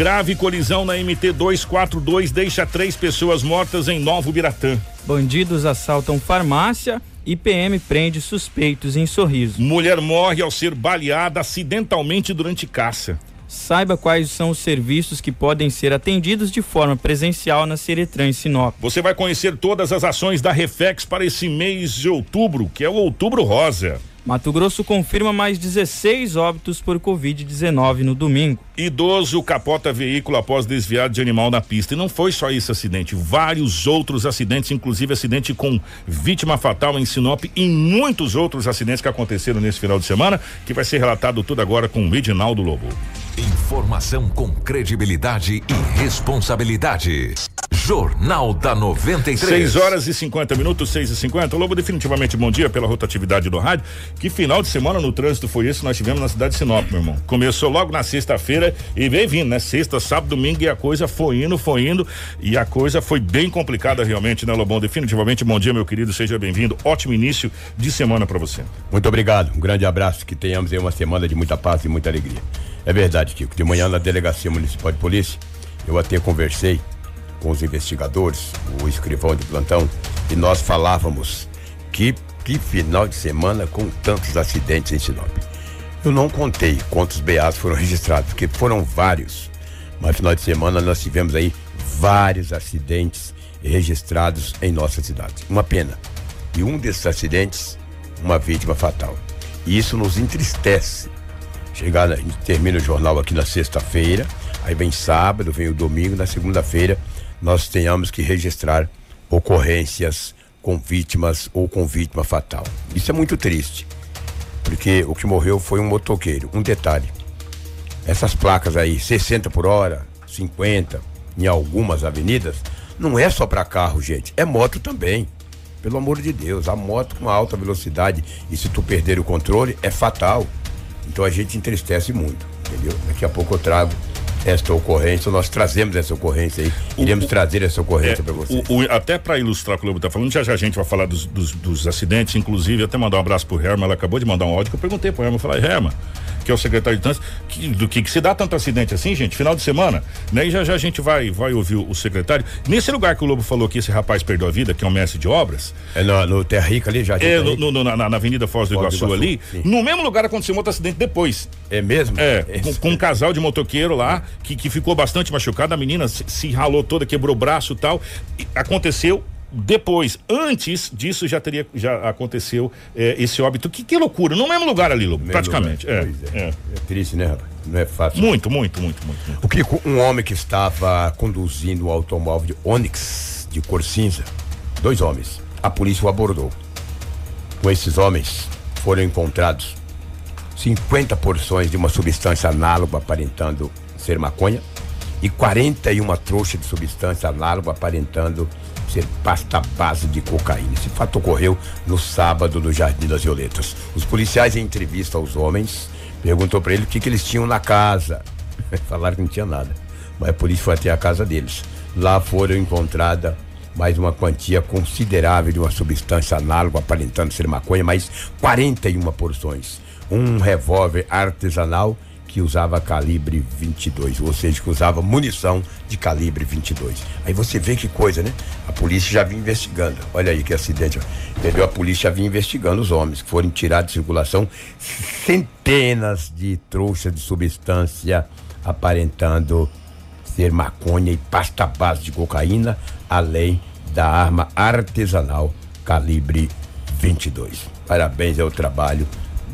Grave colisão na MT 242 deixa três pessoas mortas em Novo Biratã. Bandidos assaltam farmácia e PM prende suspeitos em Sorriso. Mulher morre ao ser baleada acidentalmente durante caça. Saiba quais são os serviços que podem ser atendidos de forma presencial na Seretran em Sinop. Você vai conhecer todas as ações da Reflex para esse mês de outubro, que é o Outubro Rosa. Mato Grosso confirma mais 16 óbitos por Covid-19 no domingo. Idoso capota veículo após desviar de animal na pista. E não foi só esse acidente, vários outros acidentes, inclusive acidente com vítima fatal em Sinop e muitos outros acidentes que aconteceram nesse final de semana, que vai ser relatado tudo agora com o Edinaldo Lobo. Informação com credibilidade e responsabilidade. Jornal da 93. 6 horas e 50 minutos, 6 e 50 Lobo, definitivamente bom dia pela rotatividade do rádio. Que final de semana no trânsito foi esse nós tivemos na cidade de Sinop, meu irmão? Começou logo na sexta-feira e veio vindo, né? Sexta, sábado, domingo e a coisa foi indo, foi indo e a coisa foi bem complicada realmente, né, Lobão? Definitivamente bom dia, meu querido, seja bem-vindo. Ótimo início de semana para você. Muito obrigado, um grande abraço, que tenhamos aí uma semana de muita paz e muita alegria. É verdade, Kiko. De manhã na delegacia municipal de polícia, eu até conversei com os investigadores, o escrivão de plantão, e nós falávamos que, que final de semana com tantos acidentes em Sinop. Eu não contei quantos BAs foram registrados, porque foram vários. Mas final de semana nós tivemos aí vários acidentes registrados em nossa cidade. Uma pena. E um desses acidentes, uma vítima fatal. E isso nos entristece Chegar, a gente termina o jornal aqui na sexta-feira, aí vem sábado, vem o domingo, na segunda-feira nós tenhamos que registrar ocorrências com vítimas ou com vítima fatal. Isso é muito triste, porque o que morreu foi um motoqueiro. Um detalhe: essas placas aí, 60 por hora, 50, em algumas avenidas, não é só para carro, gente, é moto também. Pelo amor de Deus, a moto com alta velocidade e se tu perder o controle é fatal. Então a gente entristece muito, entendeu? Daqui a pouco eu trago esta ocorrência, nós trazemos essa ocorrência aí, iremos o, trazer essa ocorrência é, para vocês. O, o, até para ilustrar o que o Lobo está falando, já já a gente vai falar dos, dos, dos, acidentes, inclusive até mandar um abraço pro Herman, ela acabou de mandar um áudio que eu perguntei pro Herman, eu falei, Herman, que é o secretário de trânsito, que, do que, que se dá tanto acidente assim, gente, final de semana, né? E já já a gente vai, vai ouvir o, o secretário. Nesse lugar que o Lobo falou que esse rapaz perdeu a vida, que é um mestre de obras. É no, no Terra Rica ali, já. É, no, no, na, na, Avenida Foz do Iguaçu, Iguaçu ali. Sim. No mesmo lugar aconteceu um outro acidente depois. É mesmo? É, é com, com, um casal de motoqueiro lá, que, que ficou bastante machucado, a menina se, se ralou toda, quebrou o braço e tal. E aconteceu depois, antes disso já teria já aconteceu é, esse óbito. Que, que loucura, no mesmo lugar ali, Lobo, praticamente. Lugar. É, é. é, triste, né, rapaz? Não é fácil. Muito, muito, muito, muito, muito. O que um homem que estava conduzindo um automóvel de Onix de cor cinza, dois homens, a polícia o abordou. Com esses homens foram encontrados 50 porções de uma substância análoga aparentando ser maconha e 41 trouxas de substância análoga aparentando ser pasta base de cocaína. Esse fato ocorreu no sábado no Jardim das Violetas. Os policiais, em entrevista aos homens, perguntou para ele o que, que eles tinham na casa. Falaram que não tinha nada. Mas a polícia foi até a casa deles. Lá foram encontrada mais uma quantia considerável de uma substância análoga aparentando ser maconha, mais 41 porções. Um revólver artesanal que usava calibre 22, ou seja, que usava munição de calibre 22. Aí você vê que coisa, né? A polícia já vinha investigando. Olha aí que acidente, entendeu? A polícia já vinha investigando os homens que foram tirados de circulação centenas de trouxas de substância aparentando ser maconha e pasta base de cocaína, além da arma artesanal calibre 22. Parabéns ao trabalho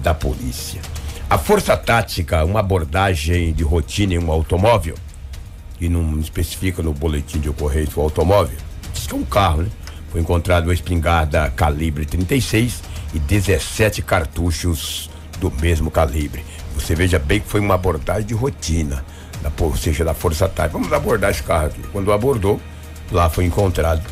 da polícia. A força tática, uma abordagem de rotina em um automóvel, e não especifica no boletim de ocorrência o automóvel, diz que é um carro, né? Foi encontrado uma espingarda calibre 36 e 17 cartuchos do mesmo calibre. Você veja bem que foi uma abordagem de rotina, da, ou seja, da força tática. Vamos abordar esse carro aqui. Quando abordou, lá foi encontrado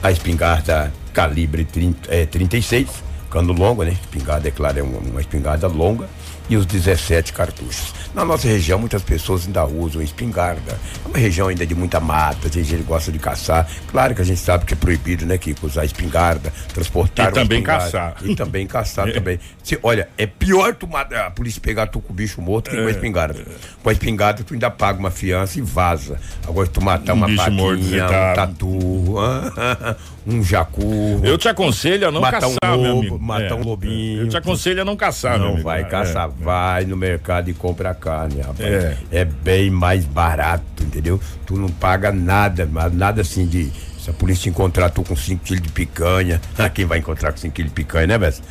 a espingarda calibre 30, é, 36 cano longo, né? Espingarda, é claro, é uma, uma espingarda longa e os 17 cartuchos. Na nossa região, muitas pessoas ainda usam espingarda. É uma região ainda de muita mata, tem gente que gosta de caçar. Claro que a gente sabe que é proibido, né, que usar espingarda, transportar E também caçar. E também caçar também. Se, olha, é pior tu matar, a polícia pegar tu com o bicho morto que com a É. espingarda. Com a espingarda tu ainda paga uma fiança e vaza. Agora tu matar Um uma bicho paquinha, tá- um tatu, um jacu. Eu te aconselho a não Matar um caçar, meu lobo, amigo. matar um lobinho. Eu te aconselho a não caçar, Não amigo. vai É, caçar, vai no mercado e compra carne, rapaz. É. É. bem mais barato, entendeu? Tu não paga nada, mas nada assim de. Se a polícia encontrar tu com 5 quilos de picanha, ah, quem vai encontrar com 5 quilos de picanha, né, Bessa?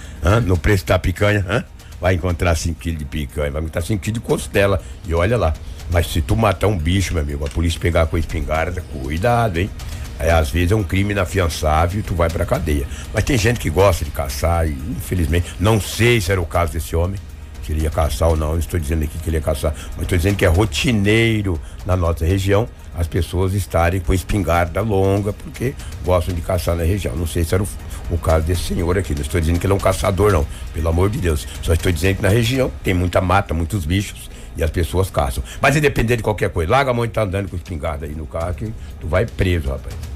No preço da picanha, hã? vai encontrar 5 quilos de picanha, vai encontrar 5 quilos de costela. E olha lá. Mas se tu matar um bicho, meu amigo, a polícia pegar com a espingarda, cuidado, hein? É, às vezes é um crime inafiançável e tu vai pra cadeia. Mas tem gente que gosta de caçar e, infelizmente, não sei se era o caso desse homem, se ele ia caçar ou não. Não estou dizendo aqui que ele ia caçar, mas estou dizendo que é rotineiro na nossa região as pessoas estarem com espingarda longa porque gostam de caçar na região. Não sei se era o, o caso desse senhor aqui. Não estou dizendo que ele é um caçador, não. Pelo amor de Deus. Só estou dizendo que na região tem muita mata, muitos bichos. E as pessoas caçam. Mas independente de qualquer coisa, larga a mão de tá andando com espingarda aí no carro que tu vai preso, rapaz.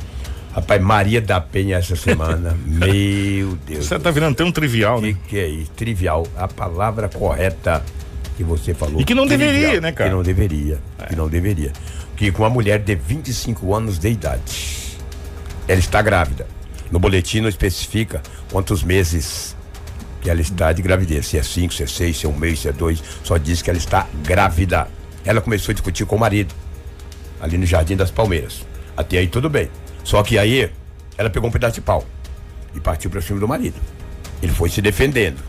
Rapaz, Maria da Penha essa semana. Meu Deus. Você tá virando tão trivial, Que né? que é isso? Trivial. A palavra correta que você falou. E que não Trivial. deveria, né, cara? Que não deveria. Que não deveria. Que com uma mulher de 25 anos de idade, ela está grávida. No boletim não especifica quantos meses que ela está de gravidez. Se é cinco, se é seis, se é um mês, se é dois. Só diz que ela está grávida. Ela começou a discutir com o marido, ali no Jardim das Palmeiras. Até aí tudo bem. Só que aí ela pegou um pedaço de pau e partiu para cima do marido. Ele foi se defendendo.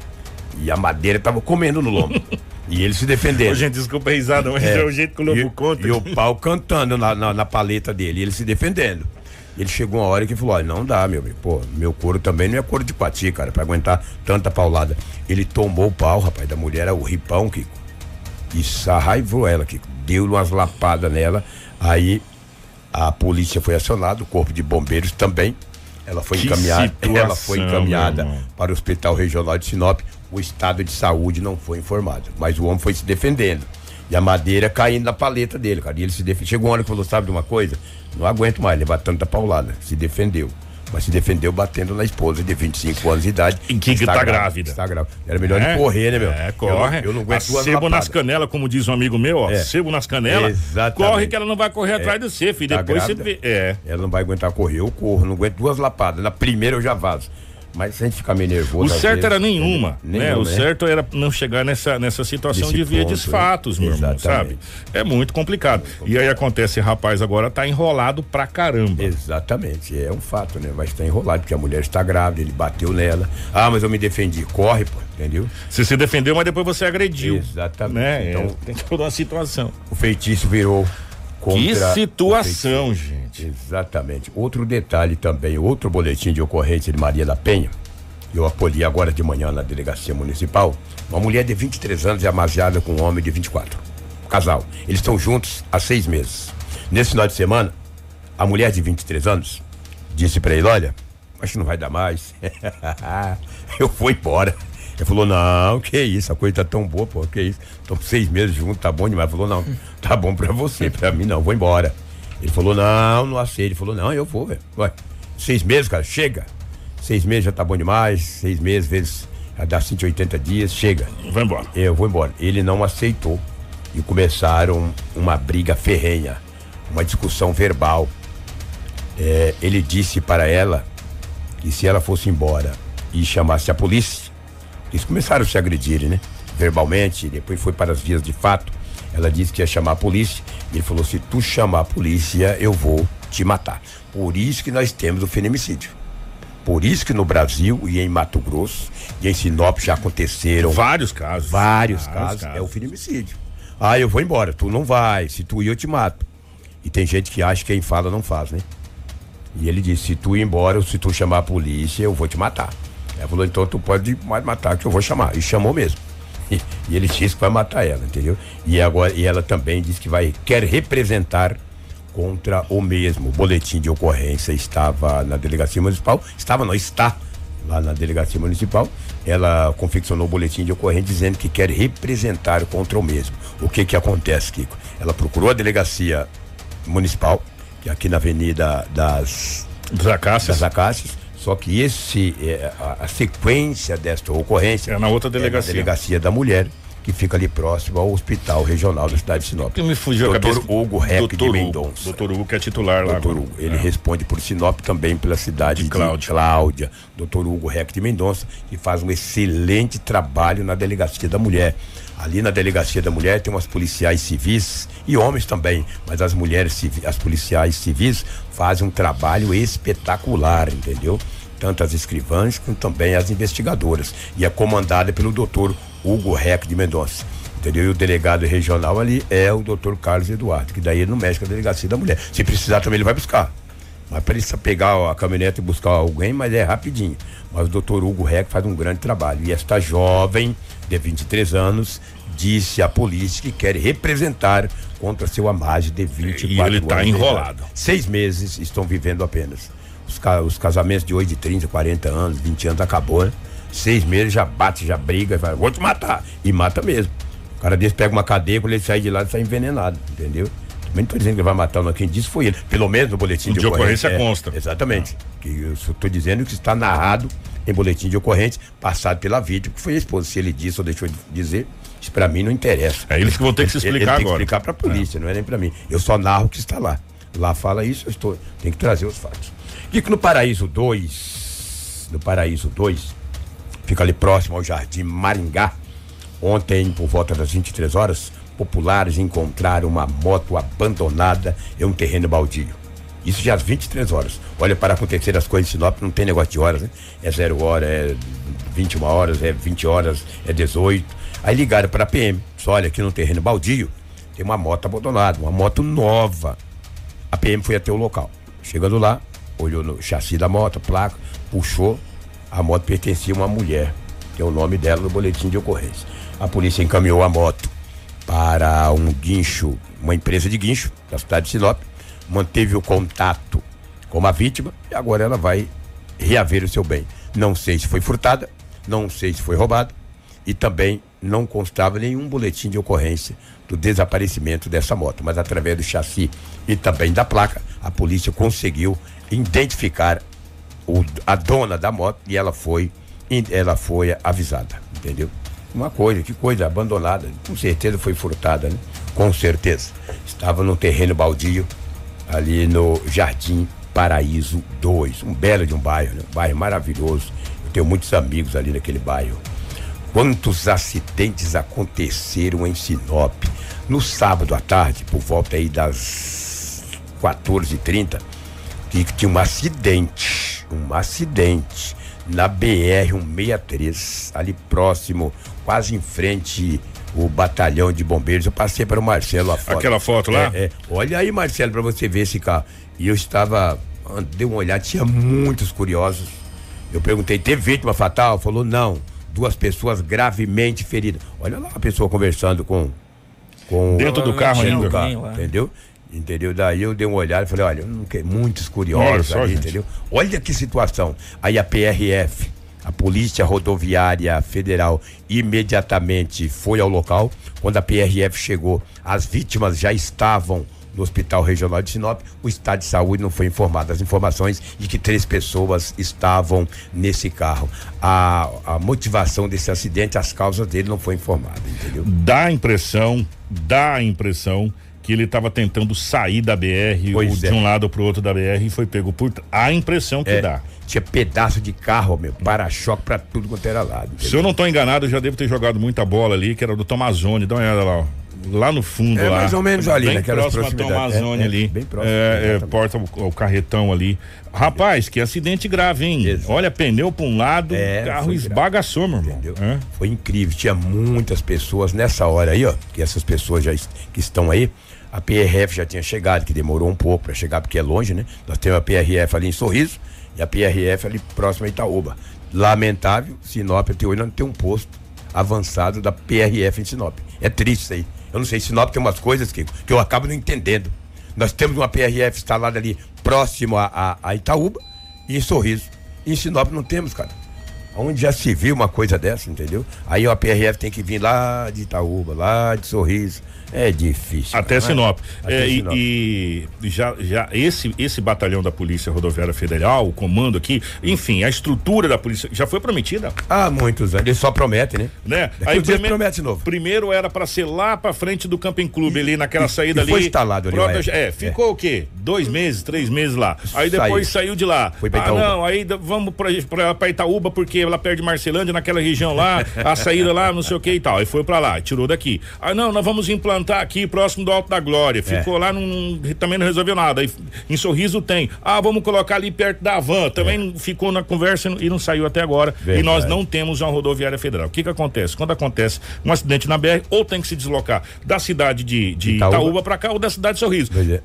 E a madeira estava comendo no lombo. e ele se defendendo. Ô, gente, desculpa a risada, mas é, o jeito que o Lobo e, conta. E o pau cantando na, na, na paleta dele, e ele se defendendo. Ele chegou uma hora que falou: olha, não dá, meu amigo. Pô, meu couro também não é couro de pati, cara, pra aguentar tanta paulada. Ele tomou o pau, rapaz, da mulher, era o ripão, Kiko. E sarraivou ela, Kiko. Deu umas lapadas nela. Aí a polícia foi acionada, o corpo de bombeiros também. Ela foi Que encaminhada, situação, ela foi encaminhada para o Hospital Regional de Sinop. O estado de saúde não foi informado, mas o homem foi se defendendo. E a madeira caindo na paleta dele, cara. E ele se defendeu. Chegou uma hora que falou: sabe de uma coisa? Não aguento mais levar tanta paulada. Se defendeu. Mas se defendeu batendo na esposa de 25 anos de idade. E que está tá grávida. Está grávida. Era melhor É, correr, né, meu? É, Eu corre. não- Eu, não aguento Sebo nas canelas, como diz um amigo meu, ó. É. Sebo nas canelas. Exatamente. Corre que ela não vai correr atrás de você, filho. Tá Depois você grávida? vê. É. Ela não vai aguentar correr, eu corro, não aguento duas lapadas. Na primeira eu já vazo. Mas se a gente ficar meio O nervoso. às certo vezes, era nenhuma, né? O né? certo era não chegar nessa, nessa situação Nesse de via de ponto, fatos, né? meu irmão, sabe? É muito complicado. E aí acontece, rapaz, agora tá enrolado pra caramba. Exatamente, é um fato, né? Vai estar enrolado, porque a mulher está grávida, ele bateu nela. Ah, mas eu me defendi. Corre, pô, entendeu? Você se defendeu, mas depois você agrediu. Exatamente. Né? Então- Então, tem toda uma situação. O feitiço virou contra. Que situação, gente. Exatamente. Outro detalhe também, outro boletim de ocorrência de Maria da Penha. Eu acolhi agora de manhã na delegacia municipal. Uma mulher de 23 anos é amaziada com um homem de 24. Casal. Eles estão juntos há seis meses. Nesse final de semana, a mulher de 23 anos disse pra ele: Olha, acho que não vai dar mais. Eu vou embora. Ele falou: Não, que isso, a coisa tá tão boa, pô, que isso. Estamos seis meses juntos, tá bom demais. Ele falou: Não, tá bom pra você, pra mim não, vou embora. Ele falou: Não, não aceito. Ele falou: Não, eu vou, velho. Seis meses, cara, chega. Seis meses já tá bom demais. Seis meses, vezes, já dá 180 dias, chega. Vai embora. Eu vou embora. Ele não aceitou. E começaram uma briga ferrenha, uma discussão verbal. É, ele disse para ela que se ela fosse embora e chamasse a polícia, eles começaram a se agredirem, né? Verbalmente, depois foi para as vias de fato. Ela disse que ia chamar a polícia. E ele falou: se tu chamar a polícia, eu vou te matar. Por isso que nós temos o feminicídio. Por isso que no Brasil e em Mato Grosso e em Sinop já aconteceram Vários casos. vários casos, é o feminicídio. Ah, eu vou embora, tu não vai, se tu ir eu te mato. E tem gente que acha que quem fala não faz, né? E ele disse, se tu ir embora, ou se tu chamar a polícia, eu vou te matar. Ela falou, então tu pode mais matar que eu vou chamar. E chamou mesmo. E, e ele disse que vai matar ela, entendeu? E agora, e ela também disse que vai, quer representar contra o mesmo. O boletim de ocorrência estava na delegacia municipal, estava, não, está lá na delegacia municipal, ela confeccionou o boletim de ocorrência dizendo que quer representar contra o mesmo. O que que acontece, Kiko? Ela procurou a delegacia municipal, que é aqui na Avenida das Dos Acácias. das Acácias, só que esse é, a, a sequência desta ocorrência É na outra delegacia. é na delegacia da mulher, que fica ali próximo ao Hospital Regional da cidade de Sinop. Que me fugiu a Doutor cabeça. Hugo Reck de Doutor. Mendonça. Doutor Hugo que é titular lá. Doutor. Hugo, ele É. responde por Sinop também pela cidade De de Cláudia. Cláudia. Doutor Hugo Reck de Mendonça, que faz um excelente trabalho na delegacia da mulher. Ali na delegacia da mulher tem umas policiais civis e homens também, mas as mulheres civis, as policiais civis fazem um trabalho espetacular, entendeu? Tanto as escrivãs como também as investigadoras. E é comandada pelo doutor Hugo Reck de Mendonça. Entendeu? E o delegado regional ali é o doutor Carlos Eduardo, que daí ele não mexe com a delegacia da mulher. Se precisar também ele vai buscar. Mas só pegar a caminhonete e buscar alguém, mas é rapidinho. Mas o doutor Hugo Reck faz um grande trabalho. E esta jovem, de 23 anos, disse à polícia que quer representar contra seu amage de 24 E ele tá anos de enrolado. Seis meses estão vivendo apenas. Os, ca- os casamentos de hoje de 30, 40 anos, 20 anos acabou, né? Seis meses já bate, já briga, fala, vou te matar. E mata mesmo. O cara desse pega uma cadeia, quando ele sai de lá, ele sai envenenado, entendeu? Também não tô dizendo que ele vai matar, não. Quem disse foi ele. Pelo menos no boletim de, De ocorrência é, consta. Exatamente. Que eu tô dizendo que está narrado em boletim de ocorrência, passado pela vítima, que foi a esposa. Se ele disse ou deixou de dizer, isso pra mim não interessa. É eles que vão ter que se Ele- ele explicar tem que agora. explicar pra polícia, não é nem pra mim. Eu só narro o que está lá. Lá fala isso, eu estou. Tem que trazer os fatos. E que no Paraíso 2, no Paraíso 2, fica ali próximo ao Jardim Maringá. Ontem, por volta das 23 horas, populares encontraram uma moto abandonada em um terreno baldio. Isso já às 23 horas. Olha, para acontecer as coisas em Sinop, não tem negócio de horas, né? É zero hora, é 21 horas, é 20 horas, é 18. Aí ligaram para a PM. Só olha, aqui no terreno baldio tem uma moto abandonada, uma moto nova. A PM foi até o local. Chegando lá, olhou no chassi da moto, placa, puxou. A moto pertencia a uma mulher, que é o nome dela no boletim de ocorrência. A polícia encaminhou a moto para um guincho, uma empresa de guincho da cidade de Sinop, manteve o contato com a vítima e agora ela vai reaver o seu bem. Não sei se foi furtada, não sei se foi roubada e também não constava nenhum boletim de ocorrência do desaparecimento dessa moto, mas através do chassi e também da placa, a polícia conseguiu identificar o- a dona da moto e ela foi ela foi avisada, entendeu? Uma coisa, que coisa abandonada, com certeza foi furtada, né? Com certeza. Estava no terreno baldio ali no Jardim Paraíso 2, um belo de um bairro, né? um bairro maravilhoso. Eu tenho muitos amigos ali naquele bairro. Quantos acidentes aconteceram em Sinop? No sábado à tarde, por volta aí das 14h30, que tinha um acidente, um acidente na BR 163, ali próximo, quase em frente o batalhão de bombeiros. Eu passei para o Marcelo a foto. Aquela foto lá? É, é. Olha aí, Marcelo, para você ver esse carro. E eu estava, ah, dei uma olhada, tinha muitos curiosos. Eu perguntei, teve vítima fatal? Falou, não. Duas pessoas gravemente feridas. Olha lá a pessoa conversando com. com Dentro do carro ainda. carro, entendeu? Entendeu? Daí eu dei uma olhada e falei, olha, muitos curiosos Olha só, ali, gente. entendeu? Olha que situação. Aí a PRF, a Polícia Rodoviária Federal, imediatamente foi ao local. Quando a PRF chegou, as vítimas já estavam no Hospital Regional de Sinop. O estado de saúde não foi informado. As informações de que três pessoas estavam nesse carro. A, a motivação desse acidente, as causas dele não foi informada, entendeu? Dá a impressão, dá a impressão que ele estava tentando sair da BR Pois de é. um lado pro outro da BR e foi pego por. A impressão que É, dá. Tinha pedaço de carro, meu, para-choque pra tudo quanto era lado. Se eu não tô enganado, eu já devo ter jogado muita bola ali, que era do Tomazone. Dá uma olhada lá, ó. Lá no fundo, É lá. mais ou menos ali, bem naquelas próximo proximidades. Tomazone É, é, ali. bem próximo, É, é, porta o, o carretão ali. Rapaz, que acidente grave, hein? Exato. Olha, pneu pra um lado, É, o carro esbagaçou, meu irmão. Entendeu? É. Foi incrível. Tinha muitas pessoas nessa hora aí, ó. Que essas pessoas já que estão aí. A PRF já tinha chegado, que demorou um pouco para chegar, porque é longe, né? Nós temos a PRF ali em Sorriso e a PRF ali próximo a Itaúba. Lamentável, Sinop até hoje não tem um posto avançado da PRF em Sinop. É triste isso aí. Eu não sei, Sinop tem umas coisas que, que eu acabo não entendendo. Nós temos uma PRF instalada ali próximo a, a, a Itaúba e em Sorriso. Em Sinop não temos, cara. Onde já se viu uma coisa dessa, entendeu? Aí a PRF tem que vir lá de Itaúba, lá de Sorriso. É difícil. Até Sinop. É, Sinop. E, e, já, já esse, esse batalhão da Polícia Rodoviária Federal, o comando aqui, enfim, a estrutura da polícia já foi prometida. Há muitos anos. Ele só promete, né? né? Aí primeiro, promete novo. Primeiro era para ser lá para frente do Camping Clube, ali naquela saída e ali. Foi instalado ali. Própria, é, ficou é. o quê? Dois meses, três meses lá. Aí depois saiu, saiu de lá. Foi pra Itaúba. Ah, não, aí vamos para Itaúba porque ela perde Marcelândia naquela região lá, a saída lá, não sei o que e tal. Aí foi para lá, tirou daqui. Ah, não, nós vamos implantar aqui próximo do Alto da Glória. Ficou é. lá, num, também não resolveu nada. Aí, em Sorriso tem. Ah, vamos colocar ali perto da van. Também é. ficou na conversa e não saiu até agora. Verdade. E nós não temos uma rodoviária federal. O que que acontece? Quando acontece um acidente na BR, ou tem que se deslocar da cidade de, de Itaúba, Itaúba para cá ou da cidade de Sorriso. É.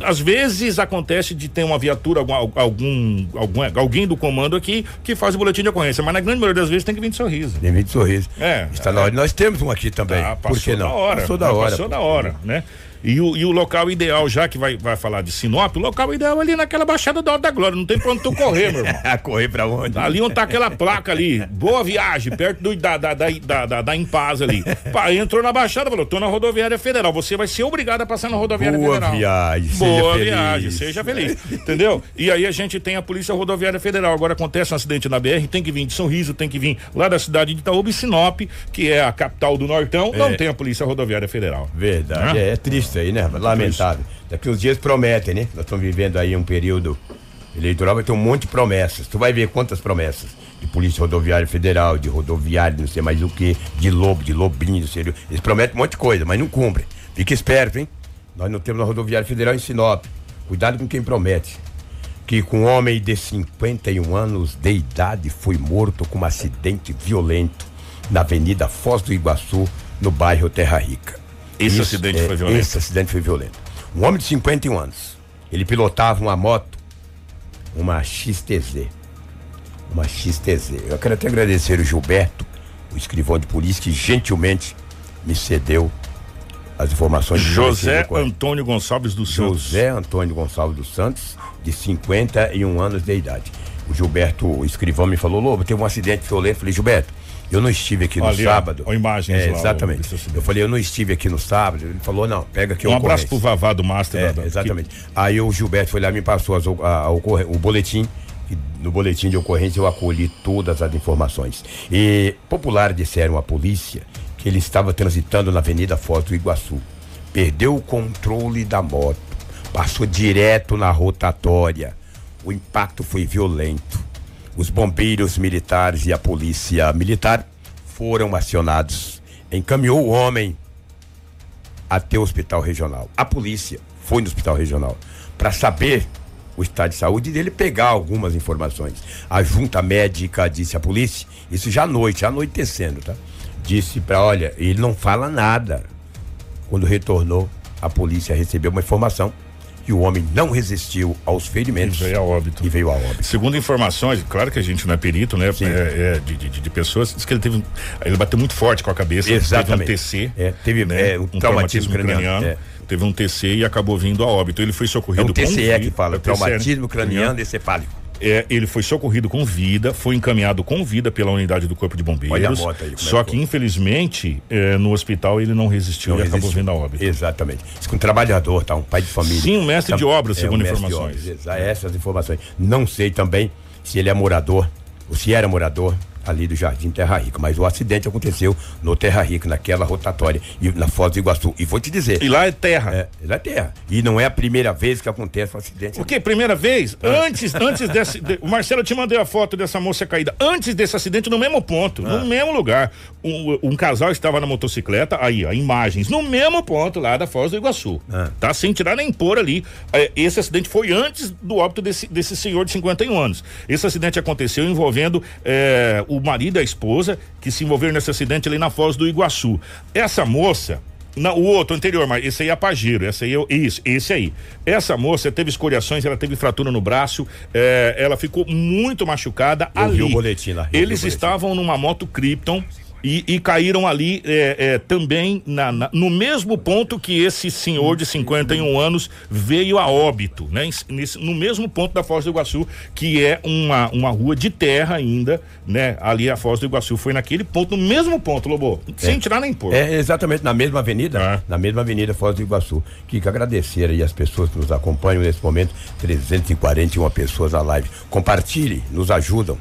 Às vezes acontece de ter uma viatura, algum, algum, alguém do comando aqui que faz o boletim de ocorrência, mas na grande maioria das vezes tem que vir de sorriso. Tem que vir de sorriso. É. Está é. na hora. Nós temos um aqui também. Ah, Por que não? Da hora. Passou da hora. Passou da hora, né? E o, e o local ideal, já que vai, vai falar de Sinop, o local ideal é ali naquela Baixada da Hora da Glória. Não tem pra onde tu correr, meu irmão. correr pra onde? Ali onde tá aquela placa ali. Boa viagem, perto do, da, da, da, da, da, Impaz ali. Pá, entrou na Baixada, falou: tô na rodoviária federal. Você vai ser obrigado a passar na rodoviária Boa federal. Viagem, Boa viagem, seja feliz. Entendeu? E aí a gente tem a Polícia Rodoviária Federal. Agora acontece um acidente na BR, tem que vir de Sorriso, tem que vir lá da cidade de Itaúba e Sinop, que é a capital do Nortão, é. não tem a Polícia Rodoviária Federal. Verdade. Né? É, é triste aí, né? Lamentável. Daqui uns dias prometem, né? Nós estamos vivendo aí um período eleitoral, vai ter um monte de promessas. Tu vai ver quantas promessas. De Polícia Rodoviária Federal, de rodoviário, não sei mais o que, de lobo, de lobinho, sei Eles prometem um monte de coisa, mas não cumprem. Fique esperto, hein? Nós não temos a Rodoviária Federal em Sinop. Cuidado com quem promete. Que com um homem de 51 anos de idade foi morto com um acidente violento na Avenida Foz do Iguaçu, no bairro Terra Rica. Esse Isso, acidente é, foi violento? Esse acidente foi violento. Um homem de 51 anos. Ele pilotava uma moto, uma XTZ. Uma XTZ. Eu quero até agradecer o Gilberto, o escrivão de polícia, que gentilmente me cedeu as informações. José Antônio Gonçalves dos Santos. José Antônio Gonçalves dos Santos, de 51 anos de idade. O Gilberto, o escrivão, me falou: Lobo, teve um acidente violento. Eu falei, Gilberto, eu não estive aqui no sábado. Ó, imagens é, lá, Exatamente. eu falei, eu não estive aqui no sábado. Ele falou, não, pega aqui um abraço pro Vavá do Master. É, da, exatamente. Que... Aí o Gilberto foi lá e me passou as, a, a, o boletim. No boletim de ocorrência eu acolhi todas as informações. E populares disseram à polícia que ele estava transitando na Avenida Foz do Iguaçu. Perdeu o controle da moto. Passou direto na rotatória. O impacto foi violento os bombeiros militares e a polícia militar foram acionados. Encaminhou o homem até o hospital regional. A polícia foi no hospital regional para saber o estado de saúde dele pegar algumas informações. A junta médica disse à polícia, isso já à noite, anoitecendo, tá? Disse para, olha, ele não fala nada. Quando retornou, a polícia recebeu uma informação e o homem não resistiu aos ferimentos. E veio a óbito. E veio a óbito. Segundo informações, claro que a gente não é perito, né? É, é, de, de, de, pessoas, diz que ele teve. Ele bateu muito forte com a cabeça. Exatamente. Teve um TC. É, teve né? um, um traumatismo, traumatismo craniano. craniano é. Teve um TC e acabou vindo a óbito. Ele foi socorrido é um TCE com que fala, é traumatismo craniano encefálico. É, ele foi socorrido com vida, foi encaminhado com vida pela unidade do Corpo de Bombeiros. Aí, só é que, infelizmente, é, no hospital ele não resistiu não e resistiu. acabou vindo a óbito. Exatamente. Isso com um trabalhador, tá? Um pai de família. Sim, um mestre de obra, segundo é, um informações. Essas informações. Não sei também se ele é morador, ou se era morador ali do Jardim Terra Rica. Mas o acidente aconteceu no Terra Rica, naquela rotatória, e na Foz do Iguaçu. E vou te dizer. E lá é terra. É, lá é terra. E não é a primeira vez que acontece um acidente. O quê? Primeira vez? Ah. Antes, antes desse. De, o Marcelo te mandei a foto dessa moça caída. Antes desse acidente, no mesmo ponto, ah. no mesmo lugar. Um, um, casal estava na motocicleta, aí, ó, imagens, no mesmo ponto lá da Foz do Iguaçu. Ah. Tá? Sem tirar nem pôr ali. É, esse acidente foi antes do óbito desse, desse senhor de 51 anos. Esse acidente aconteceu envolvendo é, o marido e a esposa que se envolveram nesse acidente ali na Foz do Iguaçu. Essa moça, não, o outro anterior, mas esse aí é Pajiro, esse aí é, isso, esse aí. Essa moça teve escoriações, ela teve fratura no braço, é, ela ficou muito machucada Eu ali. Vi o boletim lá. Eles estavam numa moto Krypton e, e caíram ali é, é, também na, na, no mesmo ponto que esse senhor de 51 anos veio a óbito, né? Nesse, no mesmo ponto da Foz do Iguaçu, que é uma, uma rua de terra ainda, né? Ali a Foz do Iguaçu foi naquele ponto, no mesmo ponto, Lobo, sem é. tirar nem pôr. É exatamente na mesma avenida, ah. na mesma avenida Foz do Iguaçu. Que agradecer aí as pessoas que nos acompanham nesse momento, 341 pessoas na live. Compartilhe, nos ajudam,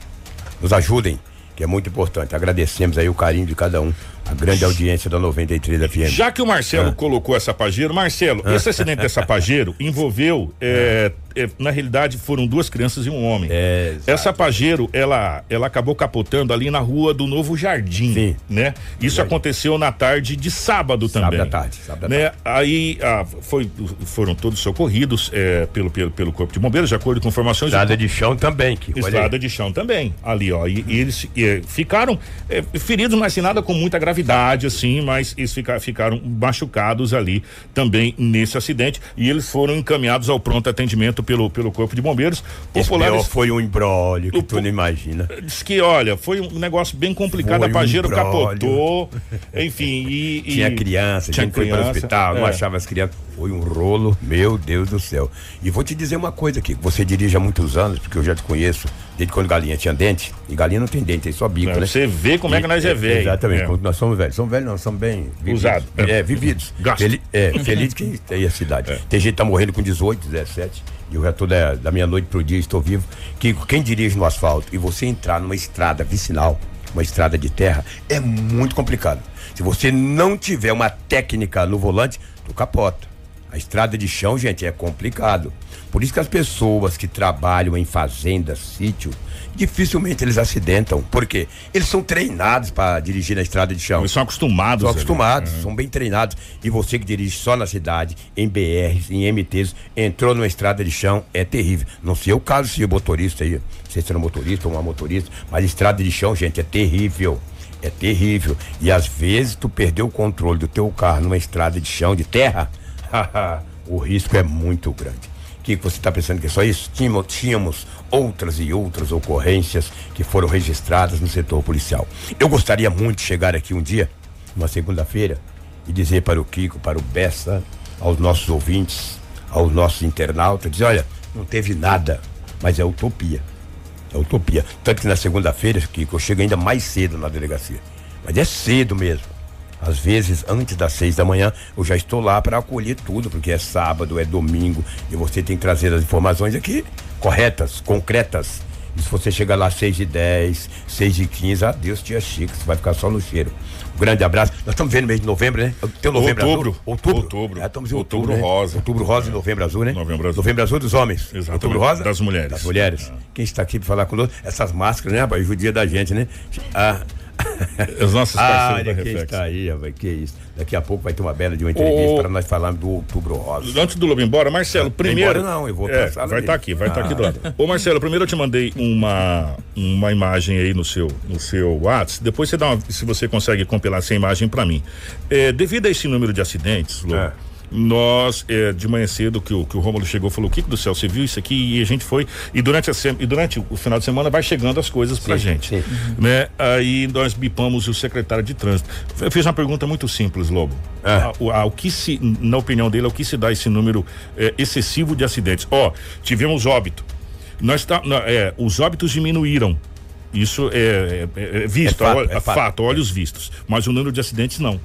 nos ajudem que é muito importante. Agradecemos aí o carinho de cada um, a grande audiência da 93 FM. Já que o Marcelo ah. colocou essa Pajero, Marcelo, ah. esse acidente dessa Pajero envolveu é, é, na realidade foram duas crianças e um homem. É, Essa Pajero, ela, ela acabou capotando ali na rua do Novo Jardim, Sim. né? Isso aconteceu na tarde de sábado também. Sábado à tarde, sábado né? tarde. Aí ah, foi, foram todos socorridos é, pelo, pelo, pelo Corpo de Bombeiros, de acordo com informações. Estrada de chão também. Que, Estrada de chão também, ali, ó. E, e eles e, ficaram é, feridos, mas sem nada com muita gravidade, assim, mas eles fica, ficaram machucados ali também nesse acidente e eles foram encaminhados ao pronto atendimento pelo, pelo Corpo de Bombeiros. Populares, Esse foi um embrólio que o, tu não imagina. Diz que, olha, foi um negócio bem complicado, foi a Pajero um capotou, enfim. E, e tinha criança, tinha gente criança, foi para o hospital, é. não achava as crianças. Foi um rolo, meu Deus do céu. E vou te dizer uma coisa aqui, você dirige há muitos anos, porque eu já te conheço, desde quando galinha tinha dente, e galinha não tem dente, tem só bico, né? Você vê como é que nós é velho. Exatamente, é. nós somos velhos. Somos velhos, não, somos bem Usados. É, vividos. Feli é, feliz que tem a cidade. É. Tem gente que tá morrendo com 18, 17 e já estou da, da minha noite pro dia, estou vivo, que quem dirige no asfalto e você entrar numa estrada vicinal, uma estrada de terra, é muito complicado. Se você não tiver uma técnica no volante, tu capota. A estrada de chão, gente, é complicado. Por isso que as pessoas que trabalham em fazendas, sítio, dificilmente eles acidentam. Por quê? Eles são treinados para dirigir na estrada de chão. Eles são acostumados. São acostumados, é. são bem treinados. E você que dirige só na cidade, em BRs, em MTs, entrou numa estrada de chão, é terrível. Não sei o caso se o motorista aí, se você é um motorista ou uma motorista, mas estrada de chão, gente, é terrível. É terrível. E às vezes tu perdeu o controle do teu carro numa estrada de chão, de terra, o risco é muito grande que você está pensando que é só isso? Tínhamos, tínhamos outras e outras ocorrências que foram registradas no setor policial. Eu gostaria muito de chegar aqui um dia, uma segunda-feira, e dizer para o Kiko, para o Bessa, aos nossos ouvintes, aos nossos internautas, dizer, olha, não teve nada, mas é utopia. É utopia. Tanto que na segunda-feira, Kiko, eu chego ainda mais cedo na delegacia. Mas é cedo mesmo. Às vezes, antes das seis da manhã, eu já estou lá para acolher tudo, porque é sábado, é domingo, e você tem que trazer as informações aqui corretas, concretas. E se você chegar lá às seis e dez, seis e quinze, adeus, tia Chica, você vai ficar só no cheiro. Um grande abraço. Nós estamos vendo mês de novembro, né? Tem novembro outubro, azul? Outubro. Outubro. É, estamos em outubro, outubro né? rosa. Outubro rosa e novembro azul, né? Novembro azul. Novembro azul dos homens. Exatamente. Outubro rosa? Das mulheres. Das mulheres. Quem está aqui para falar conosco? Essas máscaras, né, rapaz? Judia da gente, né? Ah, Os nossos parceiros ah, da Reflex. está aí, vai que isso. Daqui a pouco vai ter uma bela de uma entrevista para nós falarmos do Outubro Rosa. Antes do Lobo embora, Marcelo, primeiro. Embora não, eu vou é, Vai estar tá aqui, vai estar ah. tá aqui do lado. Ô Marcelo, primeiro eu te mandei uma, uma imagem aí no seu, no seu WhatsApp. Depois você dá uma, se você consegue compilar essa imagem para mim. É, devido a esse número de acidentes, Lobo. É nós é, de manhã cedo que o que o Rômulo chegou falou o que do céu? Você viu isso aqui? E a gente foi e durante a e durante o final de semana vai chegando as coisas pra sim, gente sim. né? Aí nós bipamos o secretário de trânsito. Eu fiz uma pergunta muito simples Lobo. É. o que se na opinião dele o que se dá esse número é, excessivo de acidentes? Ó tivemos óbito. Nós tá, é, os óbitos diminuíram. Isso é, é, é visto, é fato, é fato. fato, olhos vistos, mas o número de acidentes não.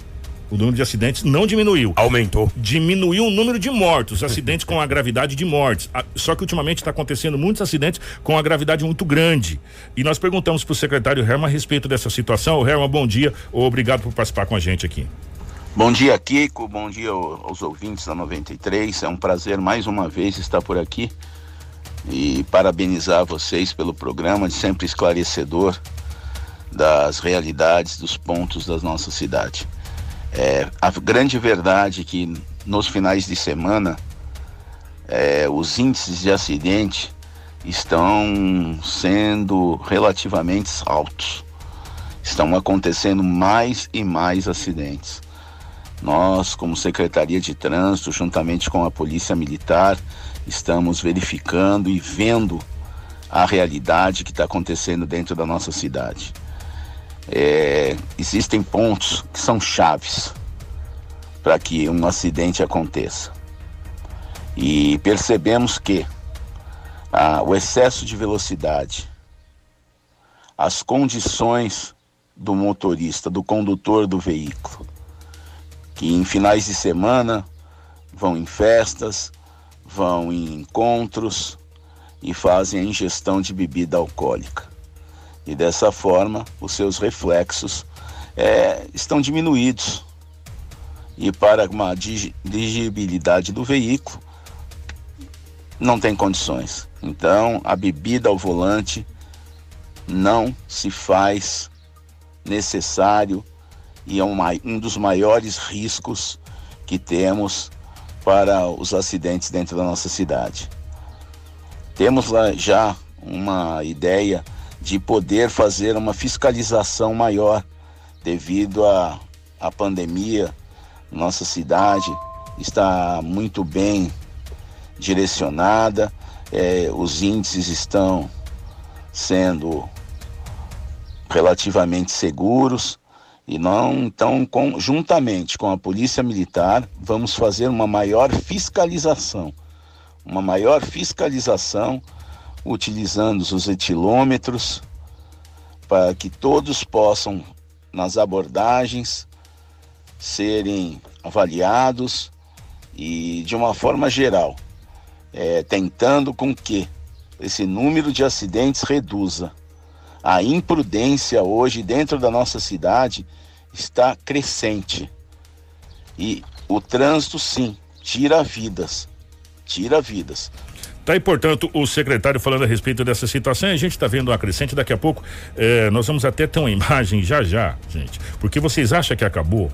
O número de acidentes não diminuiu. Aumentou. Diminuiu o número de mortos, acidentes com a gravidade de mortes. Só que ultimamente está acontecendo muitos acidentes com a gravidade muito grande. E nós perguntamos para o secretário Herman a respeito dessa situação. Herman, bom dia. Obrigado por participar com a gente aqui. Bom dia, Kiko. Bom dia aos ouvintes da 93. É um prazer mais uma vez estar por aqui e parabenizar vocês pelo programa de sempre esclarecedor das realidades dos pontos da nossa cidade. É, a grande verdade é que nos finais de semana é, os índices de acidente estão sendo relativamente altos. Estão acontecendo mais e mais acidentes. Nós, como Secretaria de Trânsito, juntamente com a Polícia Militar, estamos verificando e vendo a realidade que está acontecendo dentro da nossa cidade. É, existem pontos que são chaves para que um acidente aconteça. E percebemos que ah, o excesso de velocidade, as condições do motorista, do condutor do veículo, que em finais de semana vão em festas, vão em encontros e fazem a ingestão de bebida alcoólica. E dessa forma, os seus reflexos é, estão diminuídos. E para uma dirigibilidade do veículo, não tem condições. Então, a bebida ao volante não se faz necessário e é um, um dos maiores riscos que temos para os acidentes dentro da nossa cidade. Temos lá já uma ideia de poder fazer uma fiscalização maior devido à, à pandemia. Nossa cidade está muito bem direcionada, é, os índices estão sendo relativamente seguros e não então conjuntamente com a polícia militar vamos fazer uma maior fiscalização uma maior fiscalização utilizando os etilômetros para que todos possam nas abordagens serem avaliados e de uma forma geral é, tentando com que esse número de acidentes reduza a imprudência hoje dentro da nossa cidade está crescente. E o trânsito, sim, tira vidas. Tira vidas. Tá aí, portanto, o secretário falando a respeito dessa situação. A gente está vendo uma crescente. Daqui a pouco eh, nós vamos até ter uma imagem já já, gente. Porque vocês acham que acabou?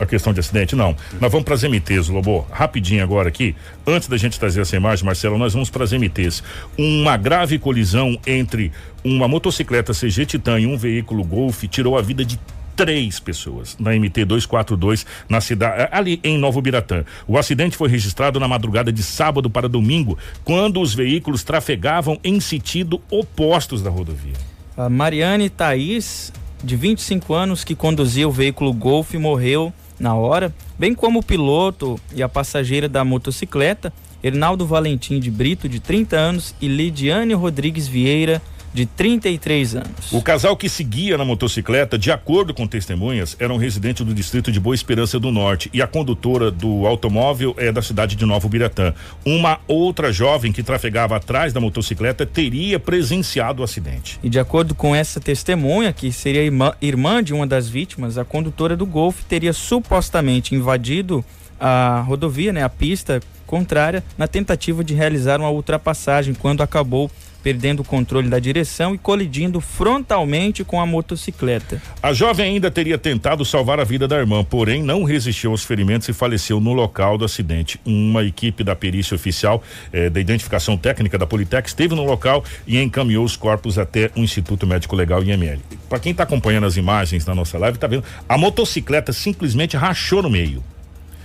a questão de acidente? Não. Nós vamos para as MTs, Lobo. Rapidinho agora aqui. Antes da gente trazer essa imagem, Marcelo, nós vamos para as MTs. Uma grave colisão entre uma motocicleta CG Titan e um veículo Golf tirou a vida de três pessoas na MT 242 na cidade ali em Novo Biratã. O acidente foi registrado na madrugada de sábado para domingo, quando os veículos trafegavam em sentido opostos da rodovia. A Mariane Thaís, de 25 anos, que conduzia o veículo Golf, morreu na hora, bem como o piloto e a passageira da motocicleta, Hernaldo Valentim de Brito, de 30 anos, e Lidiane Rodrigues Vieira, de 33 anos. O casal que seguia na motocicleta, de acordo com testemunhas, era um residente do distrito de Boa Esperança do Norte e a condutora do automóvel é da cidade de Novo Biratã. Uma outra jovem que trafegava atrás da motocicleta teria presenciado o acidente. E de acordo com essa testemunha, que seria irmã, irmã de uma das vítimas, a condutora do Golf teria supostamente invadido a rodovia, né, a pista contrária, na tentativa de realizar uma ultrapassagem quando acabou perdendo o controle da direção e colidindo frontalmente com a motocicleta. A jovem ainda teria tentado salvar a vida da irmã, porém não resistiu aos ferimentos e faleceu no local do acidente. Uma equipe da perícia oficial eh, da identificação técnica da Politec esteve no local e encaminhou os corpos até o Instituto Médico Legal IML. Para quem está acompanhando as imagens na nossa live, está vendo? A motocicleta simplesmente rachou no meio.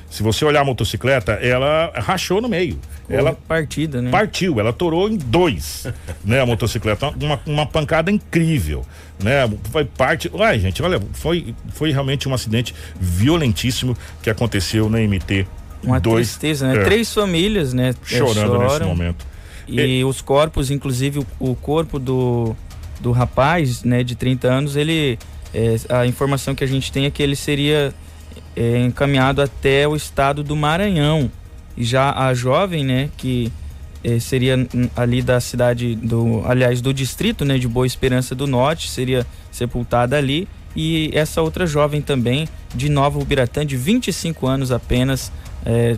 Se você olhar a motocicleta, ela rachou no meio. Foi ela partida, né? Partiu, ela torou em dois, né? A motocicleta, uma, uma pancada incrível, né? Foi parte, ai gente, olha, foi foi realmente um acidente violentíssimo que aconteceu na MT uma dois, tristeza, né? É, Três famílias, né? Chorando nesse momento. E é. os corpos, inclusive o, o, corpo do, do rapaz, né, de 30 anos, ele é, a informação que a gente tem é que ele seria é, encaminhado até o estado do Maranhão. E já a jovem, né, que é, seria ali da cidade do, aliás, do distrito, né, de Boa Esperança do Norte, seria sepultada ali. E essa outra jovem também, de Nova Ubiratã, de 25 anos apenas, é,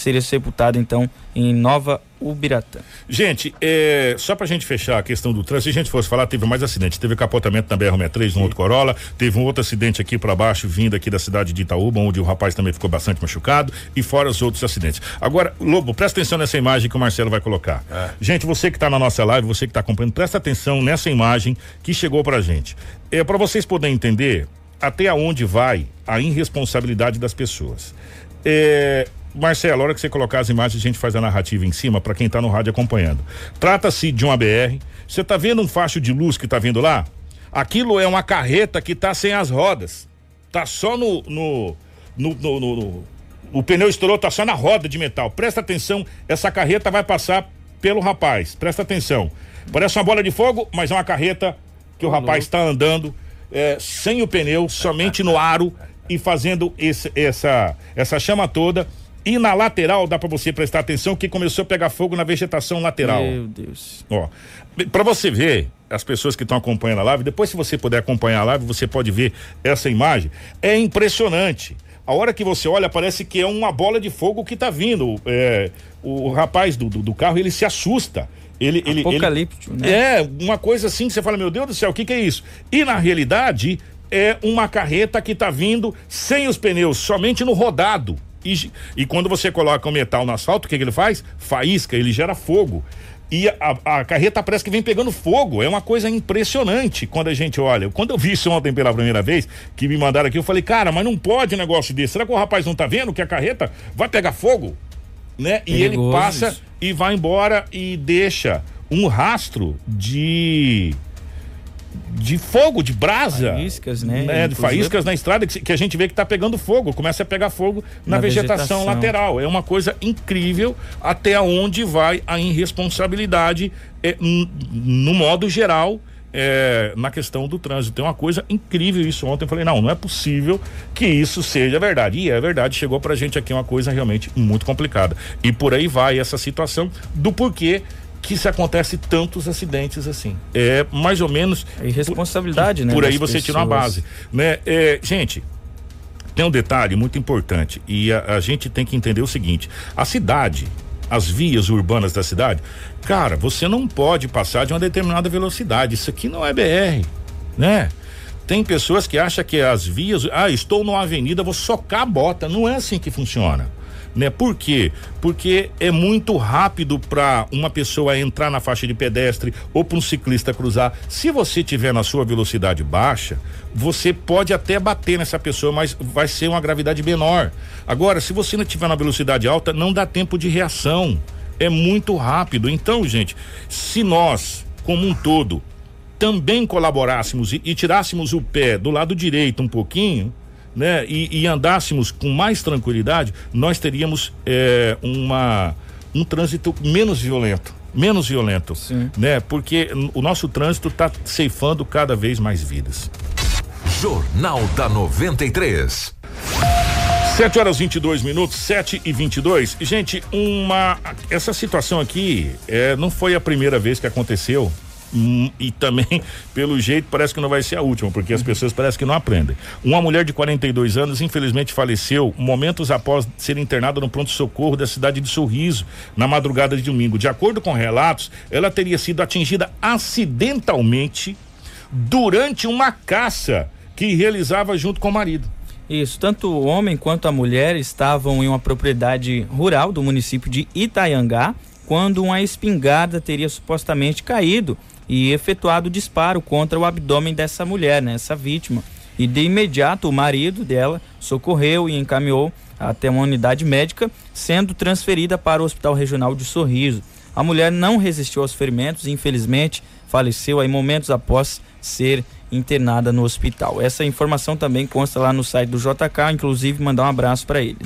seria sepultada então em Nova Ubiratã. Gente, é, só pra gente fechar a questão do trânsito, se a gente fosse falar, teve mais acidente. Teve capotamento na BR-63 no outro Corolla, teve um outro acidente aqui para baixo, vindo aqui da cidade de Itaúba, onde o rapaz também ficou bastante machucado, e fora os outros acidentes. Agora, Lobo, presta atenção nessa imagem que o Marcelo vai colocar. É. Gente, você que tá na nossa live, você que tá acompanhando, presta atenção nessa imagem que chegou pra gente. É para vocês poderem entender até onde vai a irresponsabilidade das pessoas. É, Marcelo, a hora que você colocar as imagens, a gente faz a narrativa em cima para quem está no rádio acompanhando. Trata-se de uma BR. Você está vendo um facho de luz que está vindo lá? Aquilo é uma carreta que tá sem as rodas. Tá só no. no, no, no, no, no o pneu estourou, tá só na roda de metal. Presta atenção, essa carreta vai passar pelo rapaz. Presta atenção. Parece uma bola de fogo, mas é uma carreta que o rapaz está andando é, sem o pneu, somente no aro e fazendo esse, essa, essa chama toda. E na lateral, dá para você prestar atenção que começou a pegar fogo na vegetação lateral. Meu Deus. Ó, para você ver, as pessoas que estão acompanhando a live, depois se você puder acompanhar a live, você pode ver essa imagem. É impressionante. A hora que você olha, parece que é uma bola de fogo que está vindo. É, o, rapaz do, do, do, carro, ele se assusta. Ele, ele, Apocalíptico, ele, né? É, uma coisa assim que você fala, meu Deus do céu, o que, que é isso? E na realidade, é uma carreta que está vindo sem os pneus, somente no rodado. E, e quando você coloca o metal no asfalto, o que, que ele faz? Faísca, ele gera fogo. E a, a, carreta parece que vem pegando fogo. É uma coisa impressionante quando a gente olha. Quando eu vi isso ontem pela primeira vez, que me mandaram aqui, eu falei, cara, mas não pode um negócio desse. Será que o rapaz não tá vendo que a carreta vai pegar fogo? Né? E ele passa e vai embora e deixa um rastro de de fogo, de brasa. Faíscas, né? né? De faíscas na estrada que, que, a gente vê que está pegando fogo, começa a pegar fogo na, na vegetação, vegetação, lateral. É uma coisa incrível até onde vai a irresponsabilidade é, no modo geral. É, na questão do trânsito. Tem uma coisa incrível isso ontem. Eu falei, não, não é possível que isso seja verdade. E é verdade, chegou pra gente aqui uma coisa realmente muito complicada. E por aí vai essa situação do porquê que se acontece tantos acidentes assim. É mais ou menos. É irresponsabilidade, por, né? Por aí você pessoas. tira uma base. Né? É, gente, tem um detalhe muito importante e a, a gente tem que entender o seguinte: a cidade, as vias urbanas da cidade, cara, você não pode passar de uma determinada velocidade. Isso aqui não é BR, né? Tem pessoas que acham que as vias, ah, estou numa avenida, vou socar a bota. Não é assim que funciona né? Por quê? Porque é muito rápido para uma pessoa entrar na faixa de pedestre ou para um ciclista cruzar. Se você tiver na sua velocidade baixa, você pode até bater nessa pessoa, mas vai ser uma gravidade menor. Agora, se você não tiver na velocidade alta, não dá tempo de reação. É muito rápido. Então, gente, se nós, como um todo, também colaborássemos e, e tirássemos o pé do lado direito um pouquinho, né, e, e andássemos com mais tranquilidade, nós teríamos é, uma, um trânsito menos violento menos violento, Sim. né? Porque o nosso trânsito está ceifando cada vez mais vidas. Jornal da 93. 7 horas 22 minutos, 7 e 22. Gente, uma essa situação aqui é, não foi a primeira vez que aconteceu Hum, e também, pelo jeito, parece que não vai ser a última, porque as pessoas parecem que não aprendem. Uma mulher de 42 anos, infelizmente, faleceu momentos após ser internada no pronto-socorro da cidade de Sorriso, na madrugada de domingo. De acordo com relatos, ela teria sido atingida acidentalmente durante uma caça que realizava junto com o marido. Isso, tanto o homem quanto a mulher estavam em uma propriedade rural do município de Itaiangá, quando uma espingarda teria supostamente caído e efetuado o disparo contra o abdômen dessa mulher, né, vítima. E de imediato o marido dela socorreu e encaminhou até uma unidade médica, sendo transferida para o Hospital Regional de Sorriso. A mulher não resistiu aos ferimentos e infelizmente faleceu aí momentos após ser internada no hospital. Essa informação também consta lá no site do JK, inclusive mandar um abraço para ele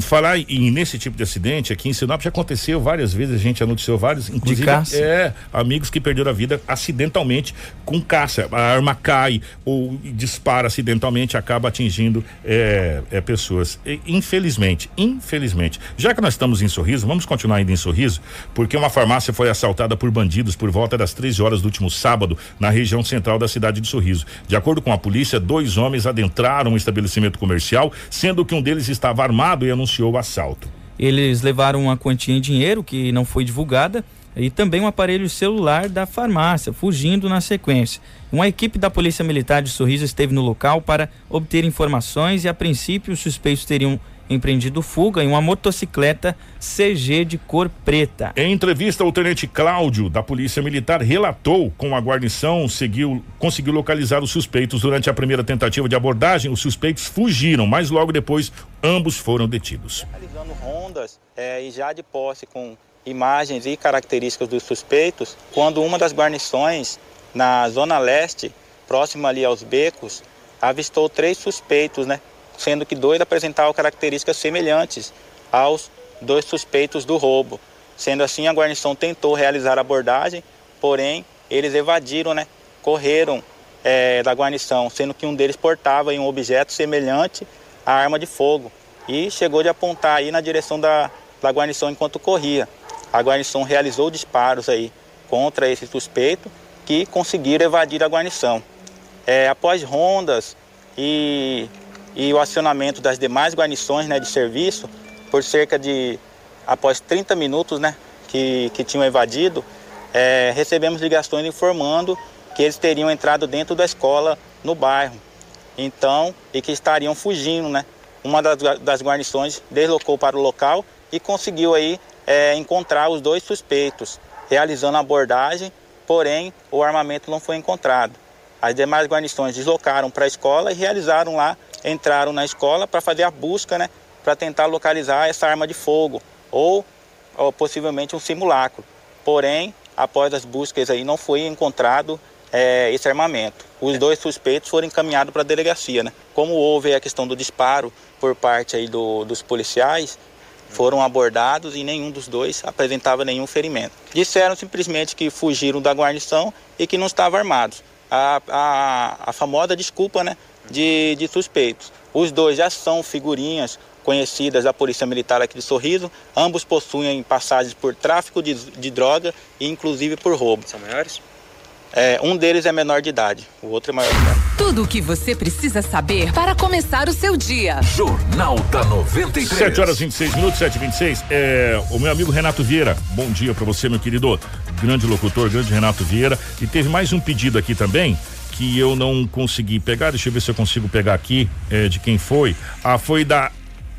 falar em, nesse tipo de acidente aqui em Sinop já aconteceu várias vezes, a gente anunciou vários, inclusive é, amigos que perderam a vida acidentalmente com caça. A arma cai ou dispara acidentalmente, acaba atingindo é, é, pessoas. E, infelizmente, infelizmente. Já que nós estamos em Sorriso, vamos continuar ainda em Sorriso, porque uma farmácia foi assaltada por bandidos por volta das 13 horas do último sábado na região central da cidade de Sorriso. De acordo com a polícia, dois homens adentraram um estabelecimento comercial, sendo que um deles estava armado e anunciou anunciou o assalto. Eles levaram uma quantia em dinheiro que não foi divulgada e também um aparelho celular da farmácia, fugindo na sequência. Uma equipe da Polícia Militar de Sorriso esteve no local para obter informações e, a princípio, os suspeitos teriam empreendido fuga em uma motocicleta CG de cor preta. Em entrevista, o tenente Cláudio, da Polícia Militar, relatou com a guarnição seguiu, conseguiu localizar os suspeitos. Durante a primeira tentativa de abordagem, os suspeitos fugiram, mas logo depois ambos foram detidos. Realizando rondas é, e já de posse com imagens e características dos suspeitos, quando uma das guarnições na zona leste próximo ali aos becos, avistou três suspeitos, né? Sendo que dois apresentavam características semelhantes aos dois suspeitos do roubo. Sendo assim, a guarnição tentou realizar a abordagem, porém eles evadiram, né? Correram é, da guarnição, sendo que um deles portava um objeto semelhante à arma de fogo e chegou de apontar aí na direção da, da guarnição enquanto corria. A guarnição realizou disparos aí contra esse suspeito que conseguiram evadir a guarnição. É, após rondas e, e o acionamento das demais guarnições né, de serviço, por cerca de após 30 minutos né, que, que tinham evadido, é, recebemos ligações informando que eles teriam entrado dentro da escola no bairro. Então, e que estariam fugindo, né? Uma das, das guarnições deslocou para o local e conseguiu aí é, encontrar os dois suspeitos, realizando a abordagem, porém o armamento não foi encontrado. As demais guarnições deslocaram para a escola e realizaram lá, entraram na escola para fazer a busca, né? Para tentar localizar essa arma de fogo ou, ou possivelmente um simulacro. Porém, após as buscas aí não foi encontrado é, esse armamento. Os dois suspeitos foram encaminhados para a delegacia, né? Como houve a questão do disparo por parte aí do, dos policiais, foram abordados e nenhum dos dois apresentava nenhum ferimento. Disseram simplesmente que fugiram da guarnição e que não estavam armados. A, a, a famosa desculpa né, de, de suspeitos. Os dois já são figurinhas conhecidas da Polícia Militar aqui de Sorriso. Ambos possuem passagens por tráfico de, de droga e inclusive por roubo. São maiores? É, um deles é menor de idade, o outro é maior de idade. Tudo o que você precisa saber para começar o seu dia. Jornal da 93. 7 horas 26 minutos, 7 e 26 é, O meu amigo Renato Vieira, bom dia para você, meu querido. Grande locutor, grande Renato Vieira. E teve mais um pedido aqui também que eu não consegui pegar. Deixa eu ver se eu consigo pegar aqui é, de quem foi. Ah, foi da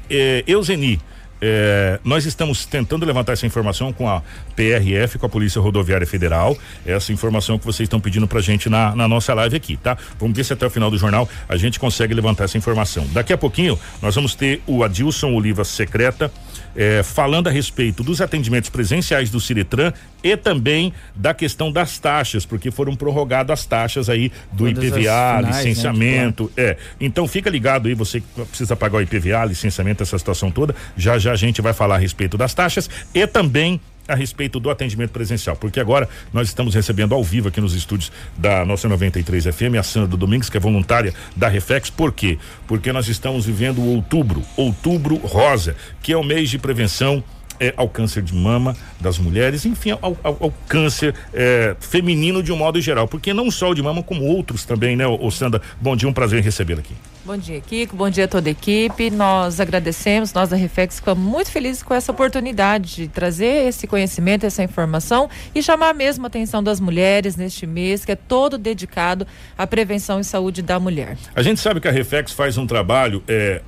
é, Euseni. É, nós estamos tentando levantar essa informação com a PRF, com a Polícia Rodoviária Federal. Essa informação que vocês estão pedindo pra gente na, na, nossa live aqui, tá? Vamos ver se até o final do jornal a gente consegue levantar essa informação. Daqui a pouquinho nós vamos ter o Adilson Oliva Secreta é, falando a respeito dos atendimentos presenciais do Ciretran e também da questão das taxas, porque foram prorrogadas as taxas aí do Todas IPVA, finais, né, licenciamento. Né, é. Então fica ligado aí, você que precisa pagar o IPVA, licenciamento, essa situação toda. Já já a gente vai falar a respeito das taxas e também a respeito do atendimento presencial, porque agora nós estamos recebendo ao vivo aqui nos estúdios da nossa 93 FM a Sandra Domingues, que é voluntária da Reflex. Por quê? Porque nós estamos vivendo o outubro, outubro rosa, que é o mês de prevenção é, ao câncer de mama das mulheres, enfim, ao, ao, ao câncer é, feminino de um modo geral, porque não só o de mama, como outros também, né, ô, Sandra? Bom dia, um prazer em recebê-la aqui. Bom dia, Kiko. Bom dia a toda a equipe. Nós agradecemos, nós da Reflex ficamos muito felizes com essa oportunidade de trazer esse conhecimento, essa informação e chamar mesmo a atenção das mulheres neste mês, que é todo dedicado à prevenção e saúde da mulher. A gente sabe que a Reflex faz um trabalho é,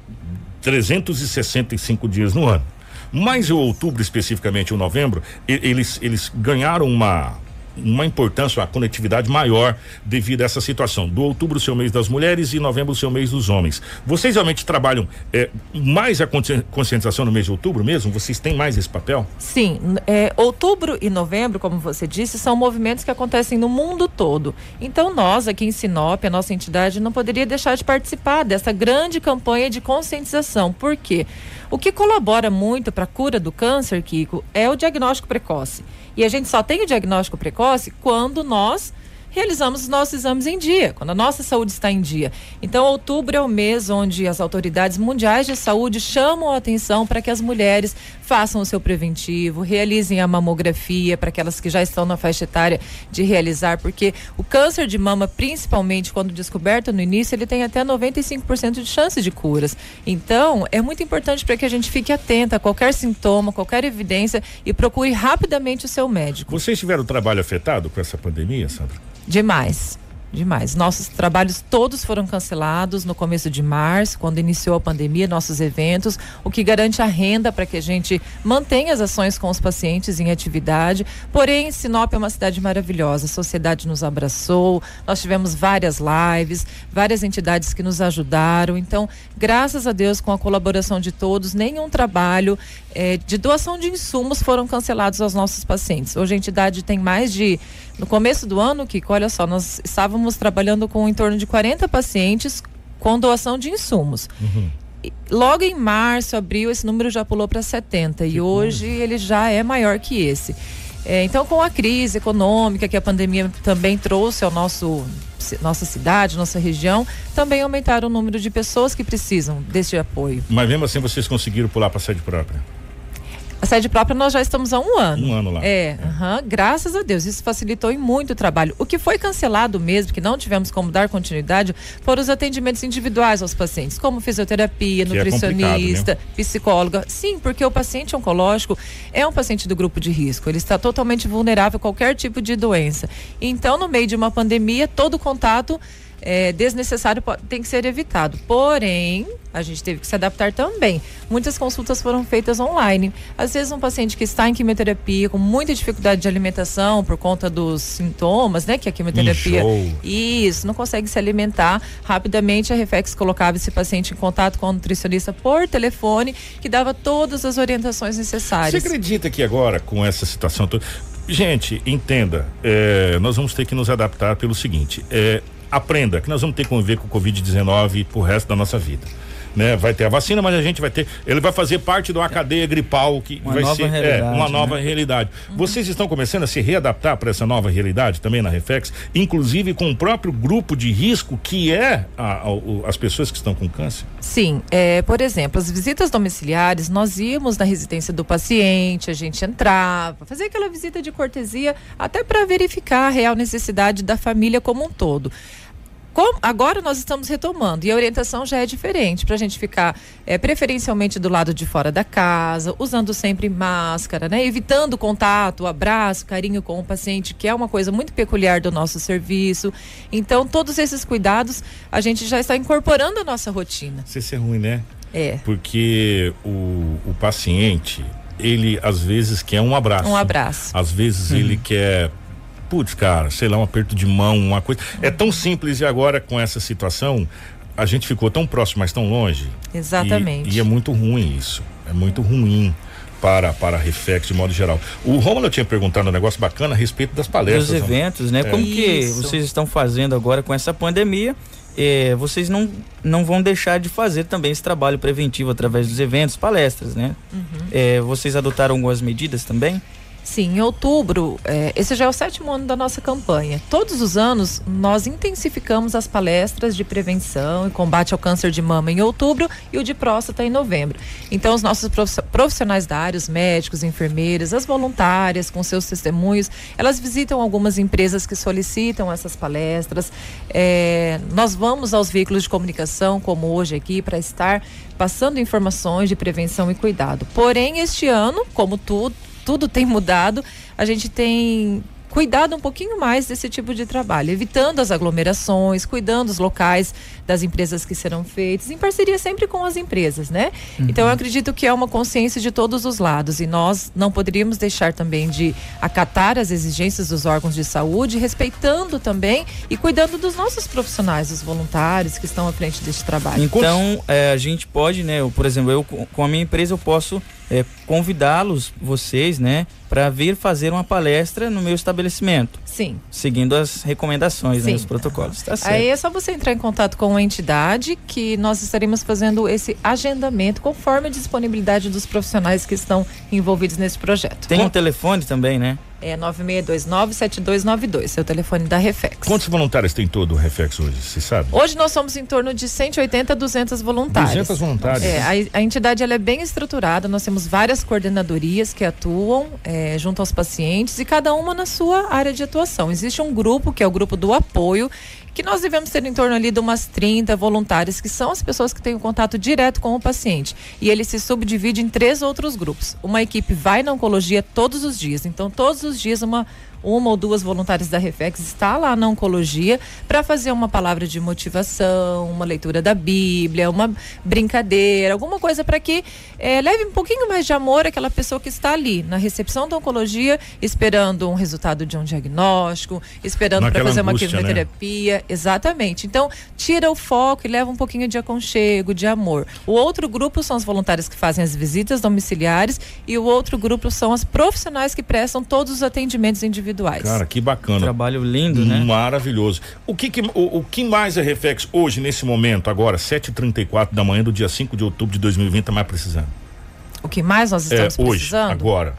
365 dias no ano. Mas o outubro, especificamente o novembro, eles, eles ganharam uma uma importância, uma conectividade maior devido a essa situação. Do outubro, seu mês das mulheres e novembro, seu mês dos homens. Vocês realmente trabalham é, mais a conscientização no mês de outubro mesmo? Vocês têm mais esse papel? Sim. É, outubro e novembro, como você disse, são movimentos que acontecem no mundo todo. Então, nós aqui em Sinop, a nossa entidade, não poderia deixar de participar dessa grande campanha de conscientização. Por quê? O que colabora muito para a cura do câncer, Kiko, é o diagnóstico precoce. E a gente só tem o diagnóstico precoce quando nós realizamos os nossos exames em dia, quando a nossa saúde está em dia. Então, outubro é o mês onde as autoridades mundiais de saúde chamam a atenção para que as mulheres façam o seu preventivo, realizem a mamografia para aquelas que já estão na faixa etária de realizar, porque o câncer de mama, principalmente quando descoberto no início, ele tem até 95% de chance de curas. Então, é muito importante para que a gente fique atenta a qualquer sintoma, qualquer evidência e procure rapidamente o seu médico. Vocês tiveram trabalho afetado com essa pandemia, Sandra? Demais. Demais. Nossos trabalhos todos foram cancelados no começo de março, quando iniciou a pandemia, nossos eventos, o que garante a renda para que a gente mantenha as ações com os pacientes em atividade. Porém, Sinop é uma cidade maravilhosa, a sociedade nos abraçou, nós tivemos várias lives, várias entidades que nos ajudaram. Então, graças a Deus, com a colaboração de todos, nenhum trabalho eh, de doação de insumos foram cancelados aos nossos pacientes. Hoje a entidade tem mais de. No começo do ano, Kiko, olha só, nós estávamos trabalhando com em torno de 40 pacientes com doação de insumos. Uhum. Logo em março, abril, esse número já pulou para 70 e hoje ele já é maior que esse. É, então, com a crise econômica que a pandemia também trouxe ao nosso nossa cidade, nossa região, também aumentaram o número de pessoas que precisam deste apoio. Mas mesmo assim vocês conseguiram pular para a sede própria? A sede própria nós já estamos há um ano. Um ano lá. É, aham, graças a Deus. Isso facilitou em muito o trabalho. O que foi cancelado mesmo, que não tivemos como dar continuidade, foram os atendimentos individuais aos pacientes, como fisioterapia, Que é nutricionista, complicado, psicóloga. Sim, porque o paciente oncológico é um paciente do grupo de risco. Ele está totalmente vulnerável a qualquer tipo de doença. Então, no meio de uma pandemia, todo contato é, desnecessário tem que ser evitado. Porém, a gente teve que se adaptar também. Muitas consultas foram feitas online. Às vezes, um paciente que está em quimioterapia, com muita dificuldade de alimentação por conta dos sintomas, né? Que a quimioterapia. Inchou. Isso, não consegue se alimentar. Rapidamente, a Reflex colocava esse paciente em contato com o nutricionista por telefone, que dava todas as orientações Você necessárias. acredita que agora, com essa situação toda. Gente, entenda, é, nós vamos ter que nos adaptar pelo seguinte: é, aprenda que nós vamos ter que conviver com o Covid-19 pro resto da nossa vida. Né? Vai ter a vacina, mas a gente vai ter. Ele vai fazer parte de uma cadeia gripal que Uma vai nova ser é, realidade, uma nova né? realidade. Vocês estão começando a se readaptar para essa nova realidade também na Reflex, inclusive com o próprio grupo de risco que é a- a- o- as pessoas que estão com câncer. Sim, é, por exemplo, as visitas domiciliares, nós íamos na residência do paciente, a gente entrava, fazia aquela visita de cortesia, até para verificar a real necessidade da família como um todo. Como- agora nós estamos retomando e a orientação já é diferente para a gente ficar é, preferencialmente do lado de fora da casa, usando sempre máscara, né? evitando contato, abraço, carinho com o paciente, que é uma coisa muito peculiar do nosso serviço. Então, todos esses cuidados a gente já está incorporando à nossa rotina. Isso é ruim, né? É. Porque o, o paciente, ele às vezes quer um abraço. Um abraço. Às vezes ele quer, putz, cara, sei lá, um aperto de mão, uma coisa. É tão simples e agora com essa situação, a gente ficou tão próximo, mas tão longe. Exatamente. E, e é muito ruim isso. É muito ruim. Para, para a Reflex de modo geral. O Romulo tinha perguntado um negócio bacana a respeito das palestras. dos eventos, né? É. Como que Isso. vocês estão fazendo agora com essa pandemia? É, vocês não, não vão deixar de fazer também esse trabalho preventivo através dos eventos, palestras, né? Uhum. É, vocês adotaram algumas medidas também? Sim, em outubro, é, esse já é o sétimo ano da nossa campanha. Todos os anos, nós intensificamos as palestras de prevenção e combate ao câncer de mama em outubro e o de próstata em novembro. Então, os nossos profi- profissionais da área, os médicos, enfermeiras, as voluntárias, com seus testemunhos, elas visitam algumas empresas que solicitam essas palestras. É, nós vamos aos veículos de comunicação, como hoje aqui, para estar passando informações de prevenção e cuidado. Porém, este ano, como tudo, tudo tem mudado, a gente tem cuidado um pouquinho mais desse tipo de trabalho, evitando as aglomerações, cuidando dos locais das empresas que serão feitas, em parceria sempre com as empresas, né? Então eu acredito que é uma consciência de todos os lados e nós não poderíamos deixar também de acatar as exigências dos órgãos de saúde, respeitando também e cuidando dos nossos profissionais, dos voluntários que estão à frente deste trabalho. Então, é, a gente pode, né? eu, por exemplo, eu com com a minha empresa eu posso é, convidá-los, vocês, né, para vir fazer uma palestra no meu estabelecimento, Sim. seguindo as recomendações, né, os protocolos. Tá certo. Aí é só você entrar em contato com a entidade que nós estaremos fazendo esse agendamento conforme a disponibilidade dos profissionais que estão envolvidos nesse projeto. Tem um telefone também, né? É 9629-7292, é o telefone da Reflex. Quantos voluntários tem todo o Reflex hoje? Você sabe? Hoje nós somos em torno de 180 a 200 voluntários. 200 voluntários. É, a, a entidade ela é bem estruturada, nós temos várias coordenadorias que atuam é, junto aos pacientes e cada uma na sua área de atuação. Existe um grupo, que é o grupo do apoio, que nós devemos ter em torno ali de umas 30 voluntários, que são as pessoas que têm o contato direto com o paciente. E ele se subdivide em três outros grupos. Uma equipe vai na oncologia todos os dias, então todos os dias uma uma ou duas voluntárias da Reflex está lá na oncologia para fazer uma palavra de motivação, uma leitura da Bíblia, uma brincadeira, alguma coisa para que eh, leve um pouquinho mais de amor àquela pessoa que está ali na recepção da oncologia, esperando um resultado de um diagnóstico, esperando para fazer uma angústia, né? quimioterapia. exatamente. Então, tira o foco e leva um pouquinho de aconchego, de amor. O outro grupo são os voluntários que fazem as visitas domiciliares e o outro grupo são as profissionais que prestam todos os atendimentos individuais. Cara, que bacana. Trabalho lindo, né? Maravilhoso. O que, que o, o, que mais a Reflex hoje, nesse momento, agora, 7h34 da manhã do dia 5 de outubro de 2020, está mais precisando? O que mais nós estamos é, hoje, precisando? Agora.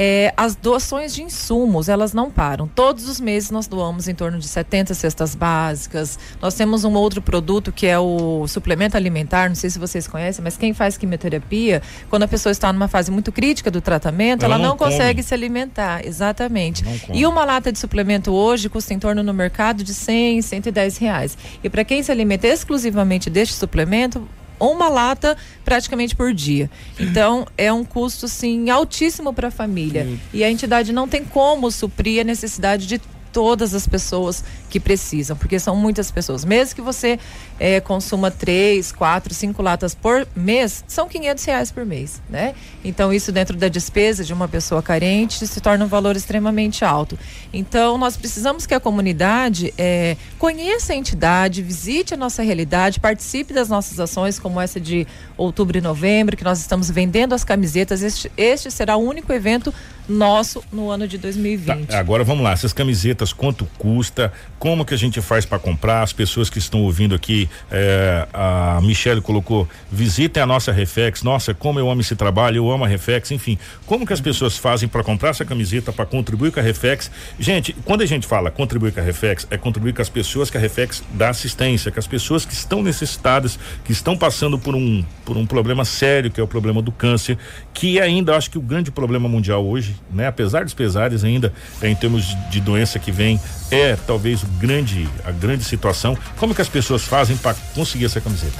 É, as doações de insumos, elas não param. Todos os meses nós doamos em torno de 70 cestas básicas. Nós temos um outro produto que é o suplemento alimentar, não sei se vocês conhecem, mas quem faz quimioterapia, quando a pessoa está numa fase muito crítica do tratamento, ela, ela não, não consegue se alimentar. Exatamente. E uma lata de suplemento hoje custa em torno no mercado de 100, 110 reais. E para quem se alimenta exclusivamente deste suplemento, uma lata praticamente por dia. Então, é um custo, sim, altíssimo para a família. E a entidade não tem como suprir a necessidade de todas as pessoas que precisam, porque são muitas pessoas. Mesmo que você é, consuma três, quatro, cinco latas por mês, são 500 reais por mês, né? Então isso dentro da despesa de uma pessoa carente se torna um valor extremamente alto. Então nós precisamos que a comunidade é, conheça a entidade, visite a nossa realidade, participe das nossas ações, como essa de outubro e novembro, que nós estamos vendendo as camisetas. Este, este será o único evento nosso no ano de 2020. Tá, agora vamos lá, essas camisetas, quanto custa? Como que a gente faz para comprar? As pessoas que estão ouvindo aqui, é, a Michelle colocou, visitem a nossa Reflex. Nossa, como eu amo esse trabalho, eu amo a Reflex. Enfim, como que as pessoas fazem para comprar essa camiseta, para contribuir com a Reflex? Gente, quando a gente fala contribuir com a Reflex, é contribuir com as pessoas que a Reflex dá assistência, com as pessoas que estão necessitadas, que estão passando por um, por um problema sério, que é o problema do câncer, que ainda acho que o grande problema mundial hoje, né? Apesar dos pesares ainda, é, em termos de, doença que vem, é talvez grande, a grande situação. Como que as pessoas fazem para conseguir essa camiseta?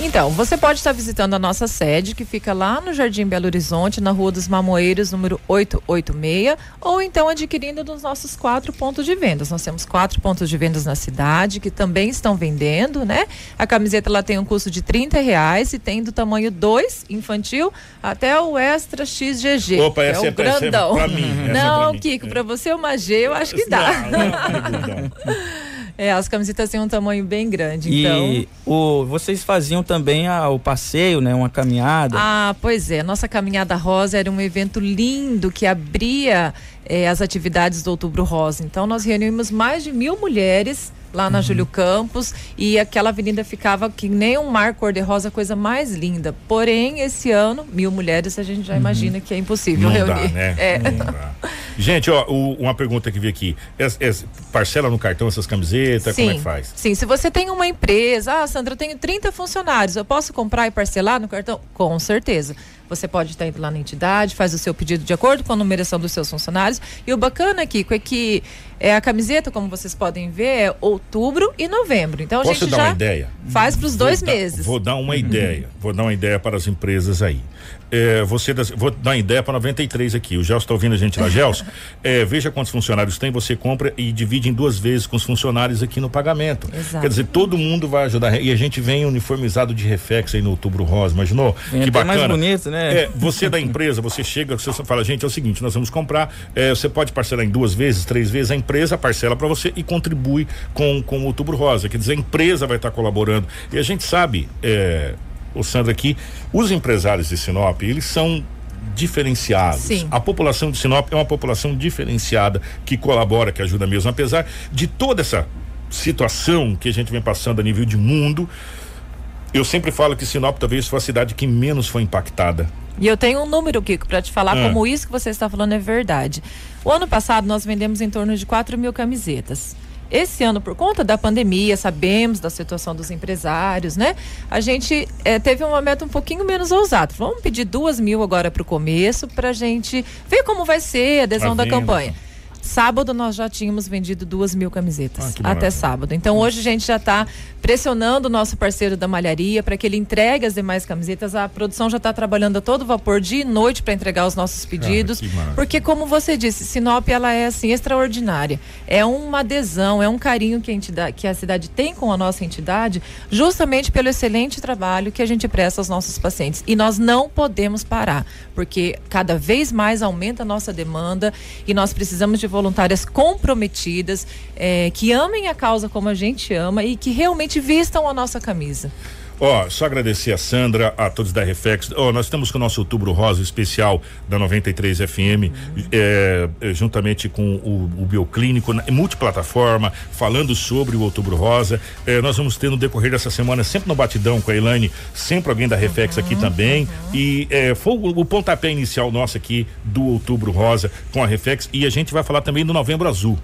Então, você pode estar visitando a nossa sede, que fica lá no Jardim Belo Horizonte, na Rua dos Mamoeiros, número 886, ou então adquirindo nos nossos quatro pontos de vendas. Nós temos quatro pontos de vendas na cidade, que também estão vendendo, né? A camiseta ela tem um custo de 30 reais e tem do tamanho 2 infantil até o Extra XGG. Opa, é essa o é grandão. Pra mim, não, é pra Kiko, é. para você uma G, eu acho que dá. Não, não, não, É, as camisetas têm um tamanho bem grande, então. E o, vocês faziam também a, o passeio, né? Uma caminhada. Ah, pois é. Nossa caminhada rosa era um evento lindo que abria eh, as atividades do Outubro Rosa. Então nós reunimos mais de mil mulheres lá na uhum. Júlio Campos e aquela avenida ficava que nem um mar cor-de-rosa, coisa mais linda. Porém, esse ano, mil mulheres, a gente já uhum. imagina que é impossível Não reunir. Dá, né? É. Não dá. Gente, ó, o, uma pergunta que vi aqui. Parcela no cartão essas camisetas? Sim, como é que faz? Sim, se você tem uma empresa, ah, Sandra, eu tenho 30 funcionários, eu posso comprar e parcelar no cartão? Com certeza. Você pode estar indo lá na entidade, faz o seu pedido de acordo com a numeração dos seus funcionários. E o bacana, Kiko, é que é, a camiseta, como vocês podem ver, é outubro e novembro. Então Posso a gente dar já uma ideia? faz para os dois dar, meses. Vou dar uma ideia. Vou dar uma ideia para as empresas aí. É, você das, vou dar uma ideia para 93 aqui. O Gelson está ouvindo a gente lá, Gelson. É, veja quantos funcionários tem, você compra e divide em duas vezes com os funcionários aqui no pagamento. Exato. Quer dizer, todo mundo vai ajudar. E a gente vem uniformizado de reflex aí no outubro rosa, imaginou? Vem que bacana. mais bonito, né? É, você da empresa, você chega, você fala, gente, é o seguinte, nós vamos comprar, é, você pode parcelar em duas vezes, três vezes, a empresa parcela para você e contribui com, com o outubro rosa. Quer dizer, a empresa vai estar colaborando. E a gente sabe, é, o Sandra aqui, os empresários de Sinop, eles são diferenciados. Sim. A população de Sinop é uma população diferenciada que colabora, que ajuda mesmo, apesar de toda essa situação que a gente vem passando a nível de mundo. Eu sempre falo que Sinop talvez foi a cidade que menos foi impactada. E eu tenho um número, Kiko, para te falar Ah. como isso que você está falando é verdade. O ano passado nós vendemos em torno de 4 mil camisetas. Esse ano, por conta da pandemia, sabemos da situação dos empresários, né? A gente eh, teve uma meta um pouquinho menos ousada. Vamos pedir duas mil agora para o começo, para a gente ver como vai ser a adesão A da campanha. Sábado nós já tínhamos vendido duas mil camisetas. Ah, até sábado. Então hoje a gente já está pressionando o nosso parceiro da malharia para que ele entregue as demais camisetas. A produção já está trabalhando a todo vapor dia e noite para entregar os nossos pedidos. maravilha. porque como você disse, Sinop ela é assim extraordinária. É uma adesão, é um carinho que a, entidade, que a cidade tem com a nossa entidade, justamente pelo excelente trabalho que a gente presta aos nossos pacientes. E nós não podemos parar, porque cada vez mais aumenta a nossa demanda e nós precisamos de voluntárias comprometidas, é, que amem a causa como a gente ama e que realmente vistam a nossa camisa. Ó, oh, só agradecer a Sandra, a todos da Reflex. Ó, oh, nós estamos com o nosso Outubro Rosa especial da 93 FM, uhum. é, juntamente com o, o Bioclínico, multiplataforma, falando sobre o Outubro Rosa. É, nós vamos ter no decorrer dessa semana, sempre no batidão com a Elaine, sempre alguém da Reflex uhum, aqui também. Uhum. E é, foi o, o, pontapé inicial nosso aqui do Outubro Rosa com a Reflex. E a gente vai falar também do Novembro Azul.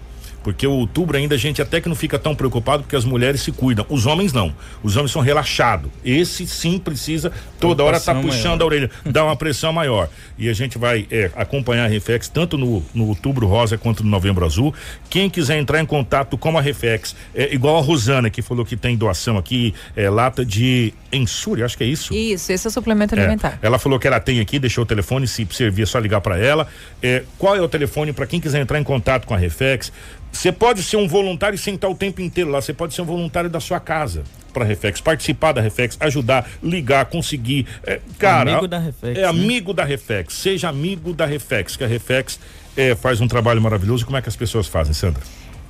Porque o outubro ainda a gente até que não fica tão preocupado porque as mulheres se cuidam. Os homens não. Os homens são relaxados. Esse sim precisa toda hora estar tá puxando maior. a orelha, dá uma pressão maior. E a gente vai é, acompanhar a Reflex tanto no, no outubro rosa quanto no novembro azul. Quem quiser entrar em contato com a Reflex, é igual a Rosana que falou que tem doação aqui, é, lata de ensure, acho que é isso. Isso, esse é o suplemento é, alimentar. Ela falou que ela tem aqui, deixou o telefone, se servir é só ligar para ela. É, qual é o telefone para quem quiser entrar em contato com a Reflex? Você pode ser um voluntário e sentar o tempo inteiro lá. Você pode ser um voluntário da sua casa para Reflex, participar da Reflex, ajudar, ligar, conseguir. É, cara, amigo da Reflex. É né? amigo da Reflex. Seja amigo da Reflex, que a Reflex é, faz um trabalho maravilhoso. Como é que as pessoas fazem, Sandra?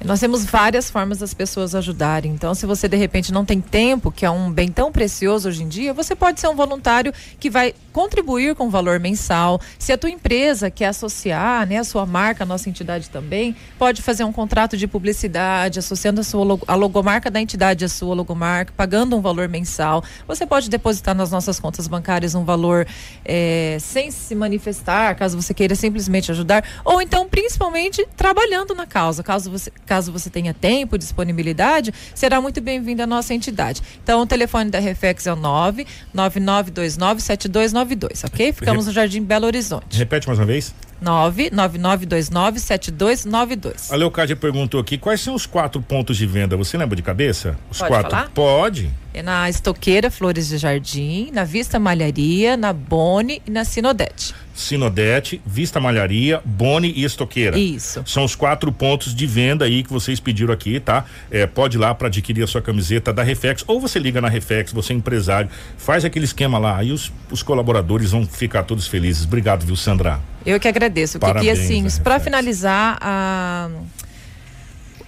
Nós temos várias formas das pessoas ajudarem. Então, se você de repente não tem tempo, que é um bem tão precioso hoje em dia, você pode ser um voluntário que vai contribuir com valor mensal. Se a tua empresa quer associar, né, a sua marca, a nossa entidade também, pode fazer um contrato de publicidade, associando a sua a logomarca da entidade à sua logomarca, pagando um valor mensal. Você pode depositar nas nossas contas bancárias um valor é, sem se manifestar, caso você queira simplesmente ajudar, ou então principalmente trabalhando na causa, caso você caso você tenha tempo, disponibilidade, será muito bem-vindo à nossa entidade. Então, o telefone da Reflex é o 999297292, ok? Ficamos no Jardim Belo Horizonte. Repete mais uma vez. 999297292. A Leocádia perguntou aqui quais são os quatro pontos de venda. Você lembra de cabeça? Os Pode quatro? Falar? Pode. É na Estoqueira Flores de Jardim, na Vista Malharia, na Boni e na Sinodete. Sinodete, Vista Malharia, Boni e Estoqueira. Isso. São os quatro pontos de venda aí que vocês pediram aqui, tá? É, pode ir lá para adquirir a sua camiseta da Reflex ou você liga na Reflex, você é empresário, faz aquele esquema lá, aí os, os colaboradores vão ficar todos felizes. Obrigado, viu, Sandra? Eu que agradeço. Parabéns, que assim, para finalizar a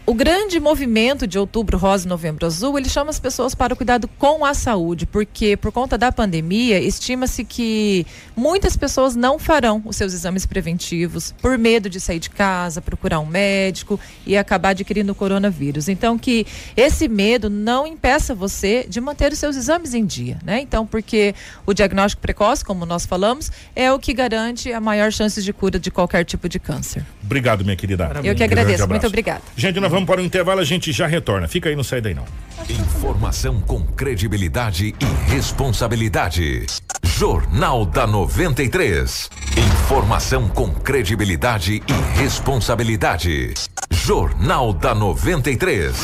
o grande movimento de outubro rosa e novembro azul, ele chama as pessoas para o cuidado com a saúde, porque por conta da pandemia, estima-se que muitas pessoas não farão os seus exames preventivos por medo de sair de casa, procurar um médico e acabar adquirindo o coronavírus. Então que esse medo não impeça você de manter os seus exames em dia, né? Então, porque o diagnóstico precoce, como nós falamos, é o que garante a maior chance de cura de qualquer tipo de câncer. Obrigado, minha querida. Eu que agradeço. Muito obrigada. Gente, nós vamos para o intervalo, a gente já retorna. Fica aí, não sai daí não. Informação com credibilidade e responsabilidade. Jornal da 93. Informação com credibilidade e responsabilidade. Jornal da 93.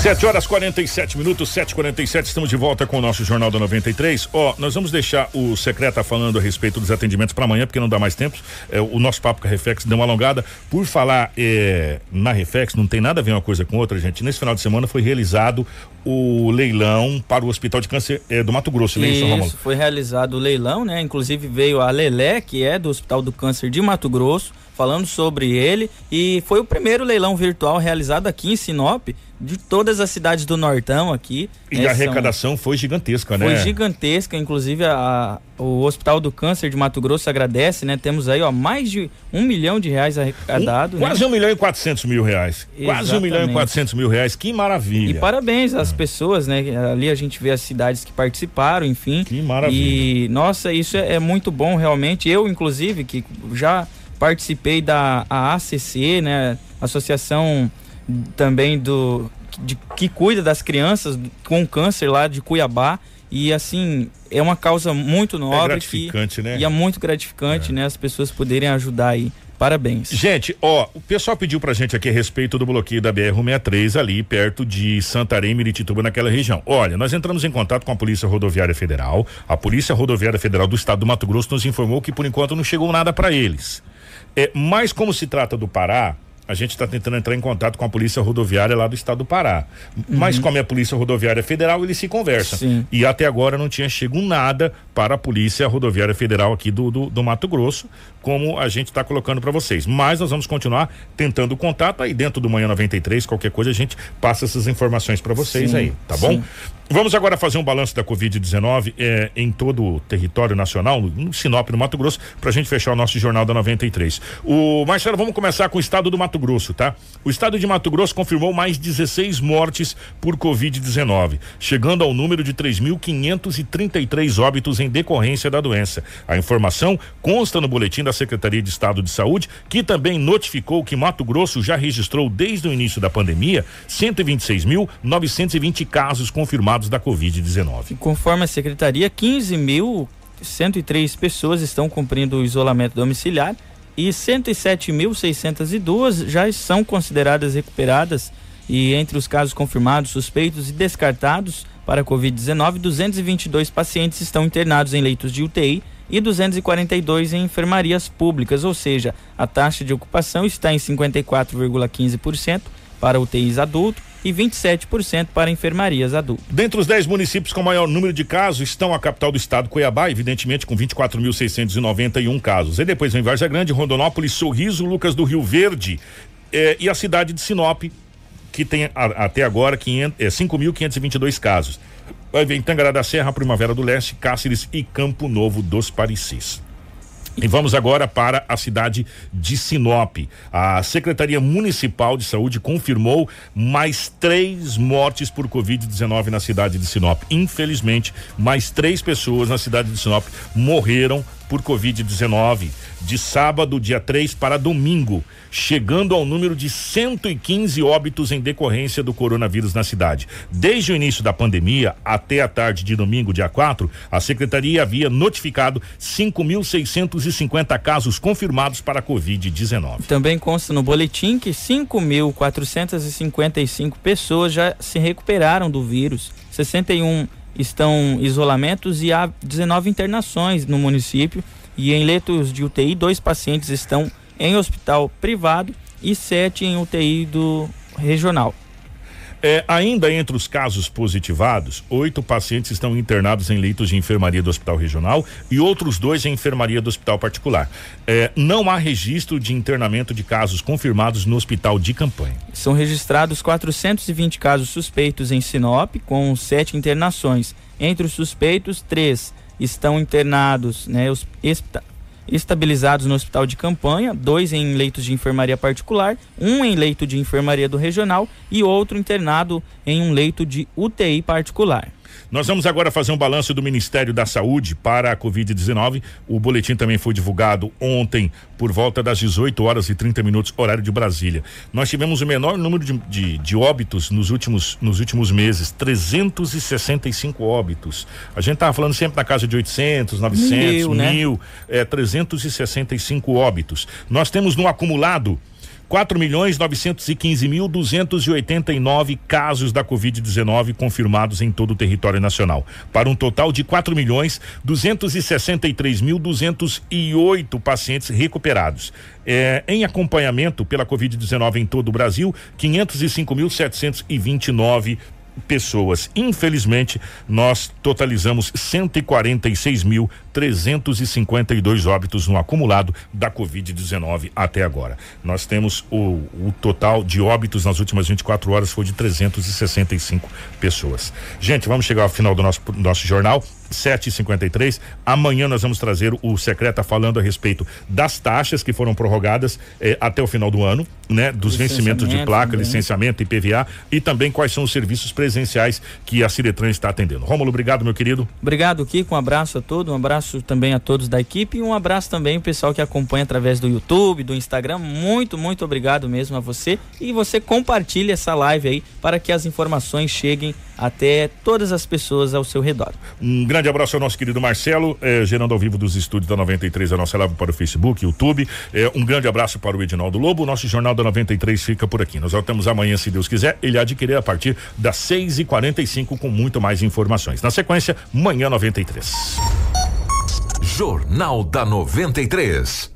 7 horas 47 minutos, 7h47, estamos de volta com o nosso Jornal da 93. Ó, oh, nós vamos deixar o secreta falando a respeito dos atendimentos para amanhã, porque não dá mais tempo. É, o nosso papo com a Reflex deu uma alongada. Por falar é, na Reflex, não tem nada a ver uma coisa com outra, gente. Nesse final de semana foi realizado o leilão para o Hospital de Câncer é, do Mato Grosso, né, isso, Isso, foi realizado o leilão, né? Inclusive veio a Lelé, que é do Hospital do Câncer de Mato Grosso, falando sobre ele. E foi o primeiro leilão virtual realizado aqui em Sinop de todas as cidades do Nortão aqui. E né, a arrecadação foi gigantesca, né? Foi gigantesca, inclusive a, o Hospital do Câncer de Mato Grosso agradece, né? Temos aí, ó, mais de um milhão de reais arrecadado. Um, quase né? um milhão e quatrocentos mil reais. Exatamente. Quase um milhão e quatrocentos mil reais, que maravilha. E parabéns às pessoas, né? Ali a gente vê as cidades que participaram, enfim. Que maravilha. E, nossa, isso é, é muito bom, realmente. Eu, inclusive, que já participei da ACC, né? Associação também do de, que cuida das crianças com câncer lá de Cuiabá e assim é uma causa muito nobre é gratificante, que, né? e é muito gratificante, é. né? As pessoas poderem ajudar aí. Parabéns. Gente, ó, o pessoal pediu pra gente aqui a respeito do bloqueio da BR-163 ali perto de Santarém, Miritituba, naquela região. Olha, nós entramos em contato com a Polícia Rodoviária Federal. A Polícia Rodoviária Federal do Estado do Mato Grosso nos informou que por enquanto não chegou nada para eles. É, mas como se trata do Pará, a gente está tentando entrar em contato com a Polícia Rodoviária lá do estado do Pará. Mas como é a Polícia Rodoviária Federal, eles se conversam. Sim. E até agora não tinha chego nada para a Polícia Rodoviária Federal aqui do, do, do Mato Grosso, como a gente está colocando para vocês. Mas nós vamos continuar tentando o contato aí dentro do Manhã 93, qualquer coisa a gente passa essas informações para vocês Sim, aí, tá bom? sim. Vamos agora fazer um balanço da Covid-19 eh, em todo o território nacional, no Sinop, no Mato Grosso, para a gente fechar o nosso Jornal da 93. O Marcelo, vamos começar com o estado do Mato Grosso, tá? O estado de Mato Grosso confirmou mais 16 mortes por Covid-19, chegando ao número de 3.533 óbitos em decorrência da doença. A informação consta no boletim da Secretaria de Estado de Saúde, que também notificou que Mato Grosso já registrou desde o início da pandemia 126.920 casos confirmados da Covid-19. Conforme a secretaria, 15.103 pessoas estão cumprindo o isolamento domiciliar e 107.602 já são consideradas recuperadas. E entre os casos confirmados, suspeitos e descartados para a Covid-19, 222 pacientes estão internados em leitos de UTI e 242 em enfermarias públicas, ou seja, a taxa de ocupação está em 54,15% para UTIs adulto e 27% para enfermarias adulto. Dentre os 10 municípios com maior número de casos estão a capital do estado, Cuiabá, evidentemente com 24.691 casos. E depois vem Varza Grande, Rondonópolis, Sorriso, Lucas do Rio Verde eh, e a cidade de Sinop, que tem a- até agora 500 eh, 5.522 casos. Vai vir Tangará da Serra, Primavera do Leste, Cáceres e Campo Novo dos Parecis. E vamos agora para a cidade de Sinop. A Secretaria Municipal de Saúde confirmou mais três mortes por Covid-19 na cidade de Sinop. Infelizmente, mais três pessoas na cidade de Sinop morreram por Covid-19 de sábado, dia 3 para domingo, chegando ao número de 115 óbitos em decorrência do coronavírus na cidade. Desde o início da pandemia até a tarde de domingo, dia 4, a secretaria havia notificado 5.650 casos confirmados para a Covid-19. Também consta no boletim que 5.455 pessoas já se recuperaram do vírus, 61 estão isolamentos e há 19 internações no município. E em leitos de UTI, dois pacientes estão em hospital privado e sete em UTI do regional. É, ainda entre os casos positivados, oito pacientes estão internados em leitos de enfermaria do Hospital Regional e outros dois em enfermaria do Hospital Particular. É, não há registro de internamento de casos confirmados no Hospital de Campanha. São registrados 420 casos suspeitos em Sinop, com sete internações. Entre os suspeitos, três estão internados, né, os estabilizados no hospital de campanha, dois em leitos de enfermaria particular, um em leito de enfermaria do regional e outro internado em um leito de UTI particular. Nós vamos agora fazer um balanço do Ministério da Saúde para a Covid-19. O boletim também foi divulgado ontem por volta das 18 horas e 30 minutos, horário de Brasília. Nós tivemos o menor número de, de, de óbitos nos últimos, nos últimos meses, 365 óbitos. A gente estava falando sempre na casa de 800, 900, Mil, né? mil, é, 365 óbitos. Nós temos no acumulado 4 milhões 915 mil 289 casos da Covid-19 confirmados em todo o território nacional, para um total de 4 milhões 263 mil 208 pacientes recuperados. É, em acompanhamento pela Covid-19 em todo o Brasil, 505 mil 729 pessoas. Infelizmente, nós totalizamos 146.352 óbitos no acumulado da Covid-19 até agora. Nós temos o, o total de óbitos nas últimas 24 horas foi de 365 pessoas. Gente, vamos chegar ao final do nosso, nosso jornal. 7h53. Amanhã nós vamos trazer o secreta falando a respeito das taxas que foram prorrogadas eh, até o final do ano, né? Dos vencimentos de placa, também. licenciamento, IPVA e também quais são os serviços presenciais que a Ciretran está atendendo. Rômulo, obrigado, meu querido. Obrigado, Kiko. Um abraço a todos, um abraço também a todos da equipe e um abraço também ao pessoal que acompanha através do YouTube, do Instagram. Muito, muito obrigado mesmo a você. E você compartilhe essa live aí para que as informações cheguem até todas as pessoas ao seu redor. Um grande abraço ao nosso querido Marcelo, eh, gerando ao vivo dos estúdios da 93, a nossa live para o Facebook, YouTube. Eh, um grande abraço para o Edinaldo Lobo. O nosso Jornal da 93 fica por aqui. Nós voltamos amanhã, se Deus quiser. Ele adquirir a partir das 6h45 com muito mais informações. Na sequência, manhã 93. Jornal da 93.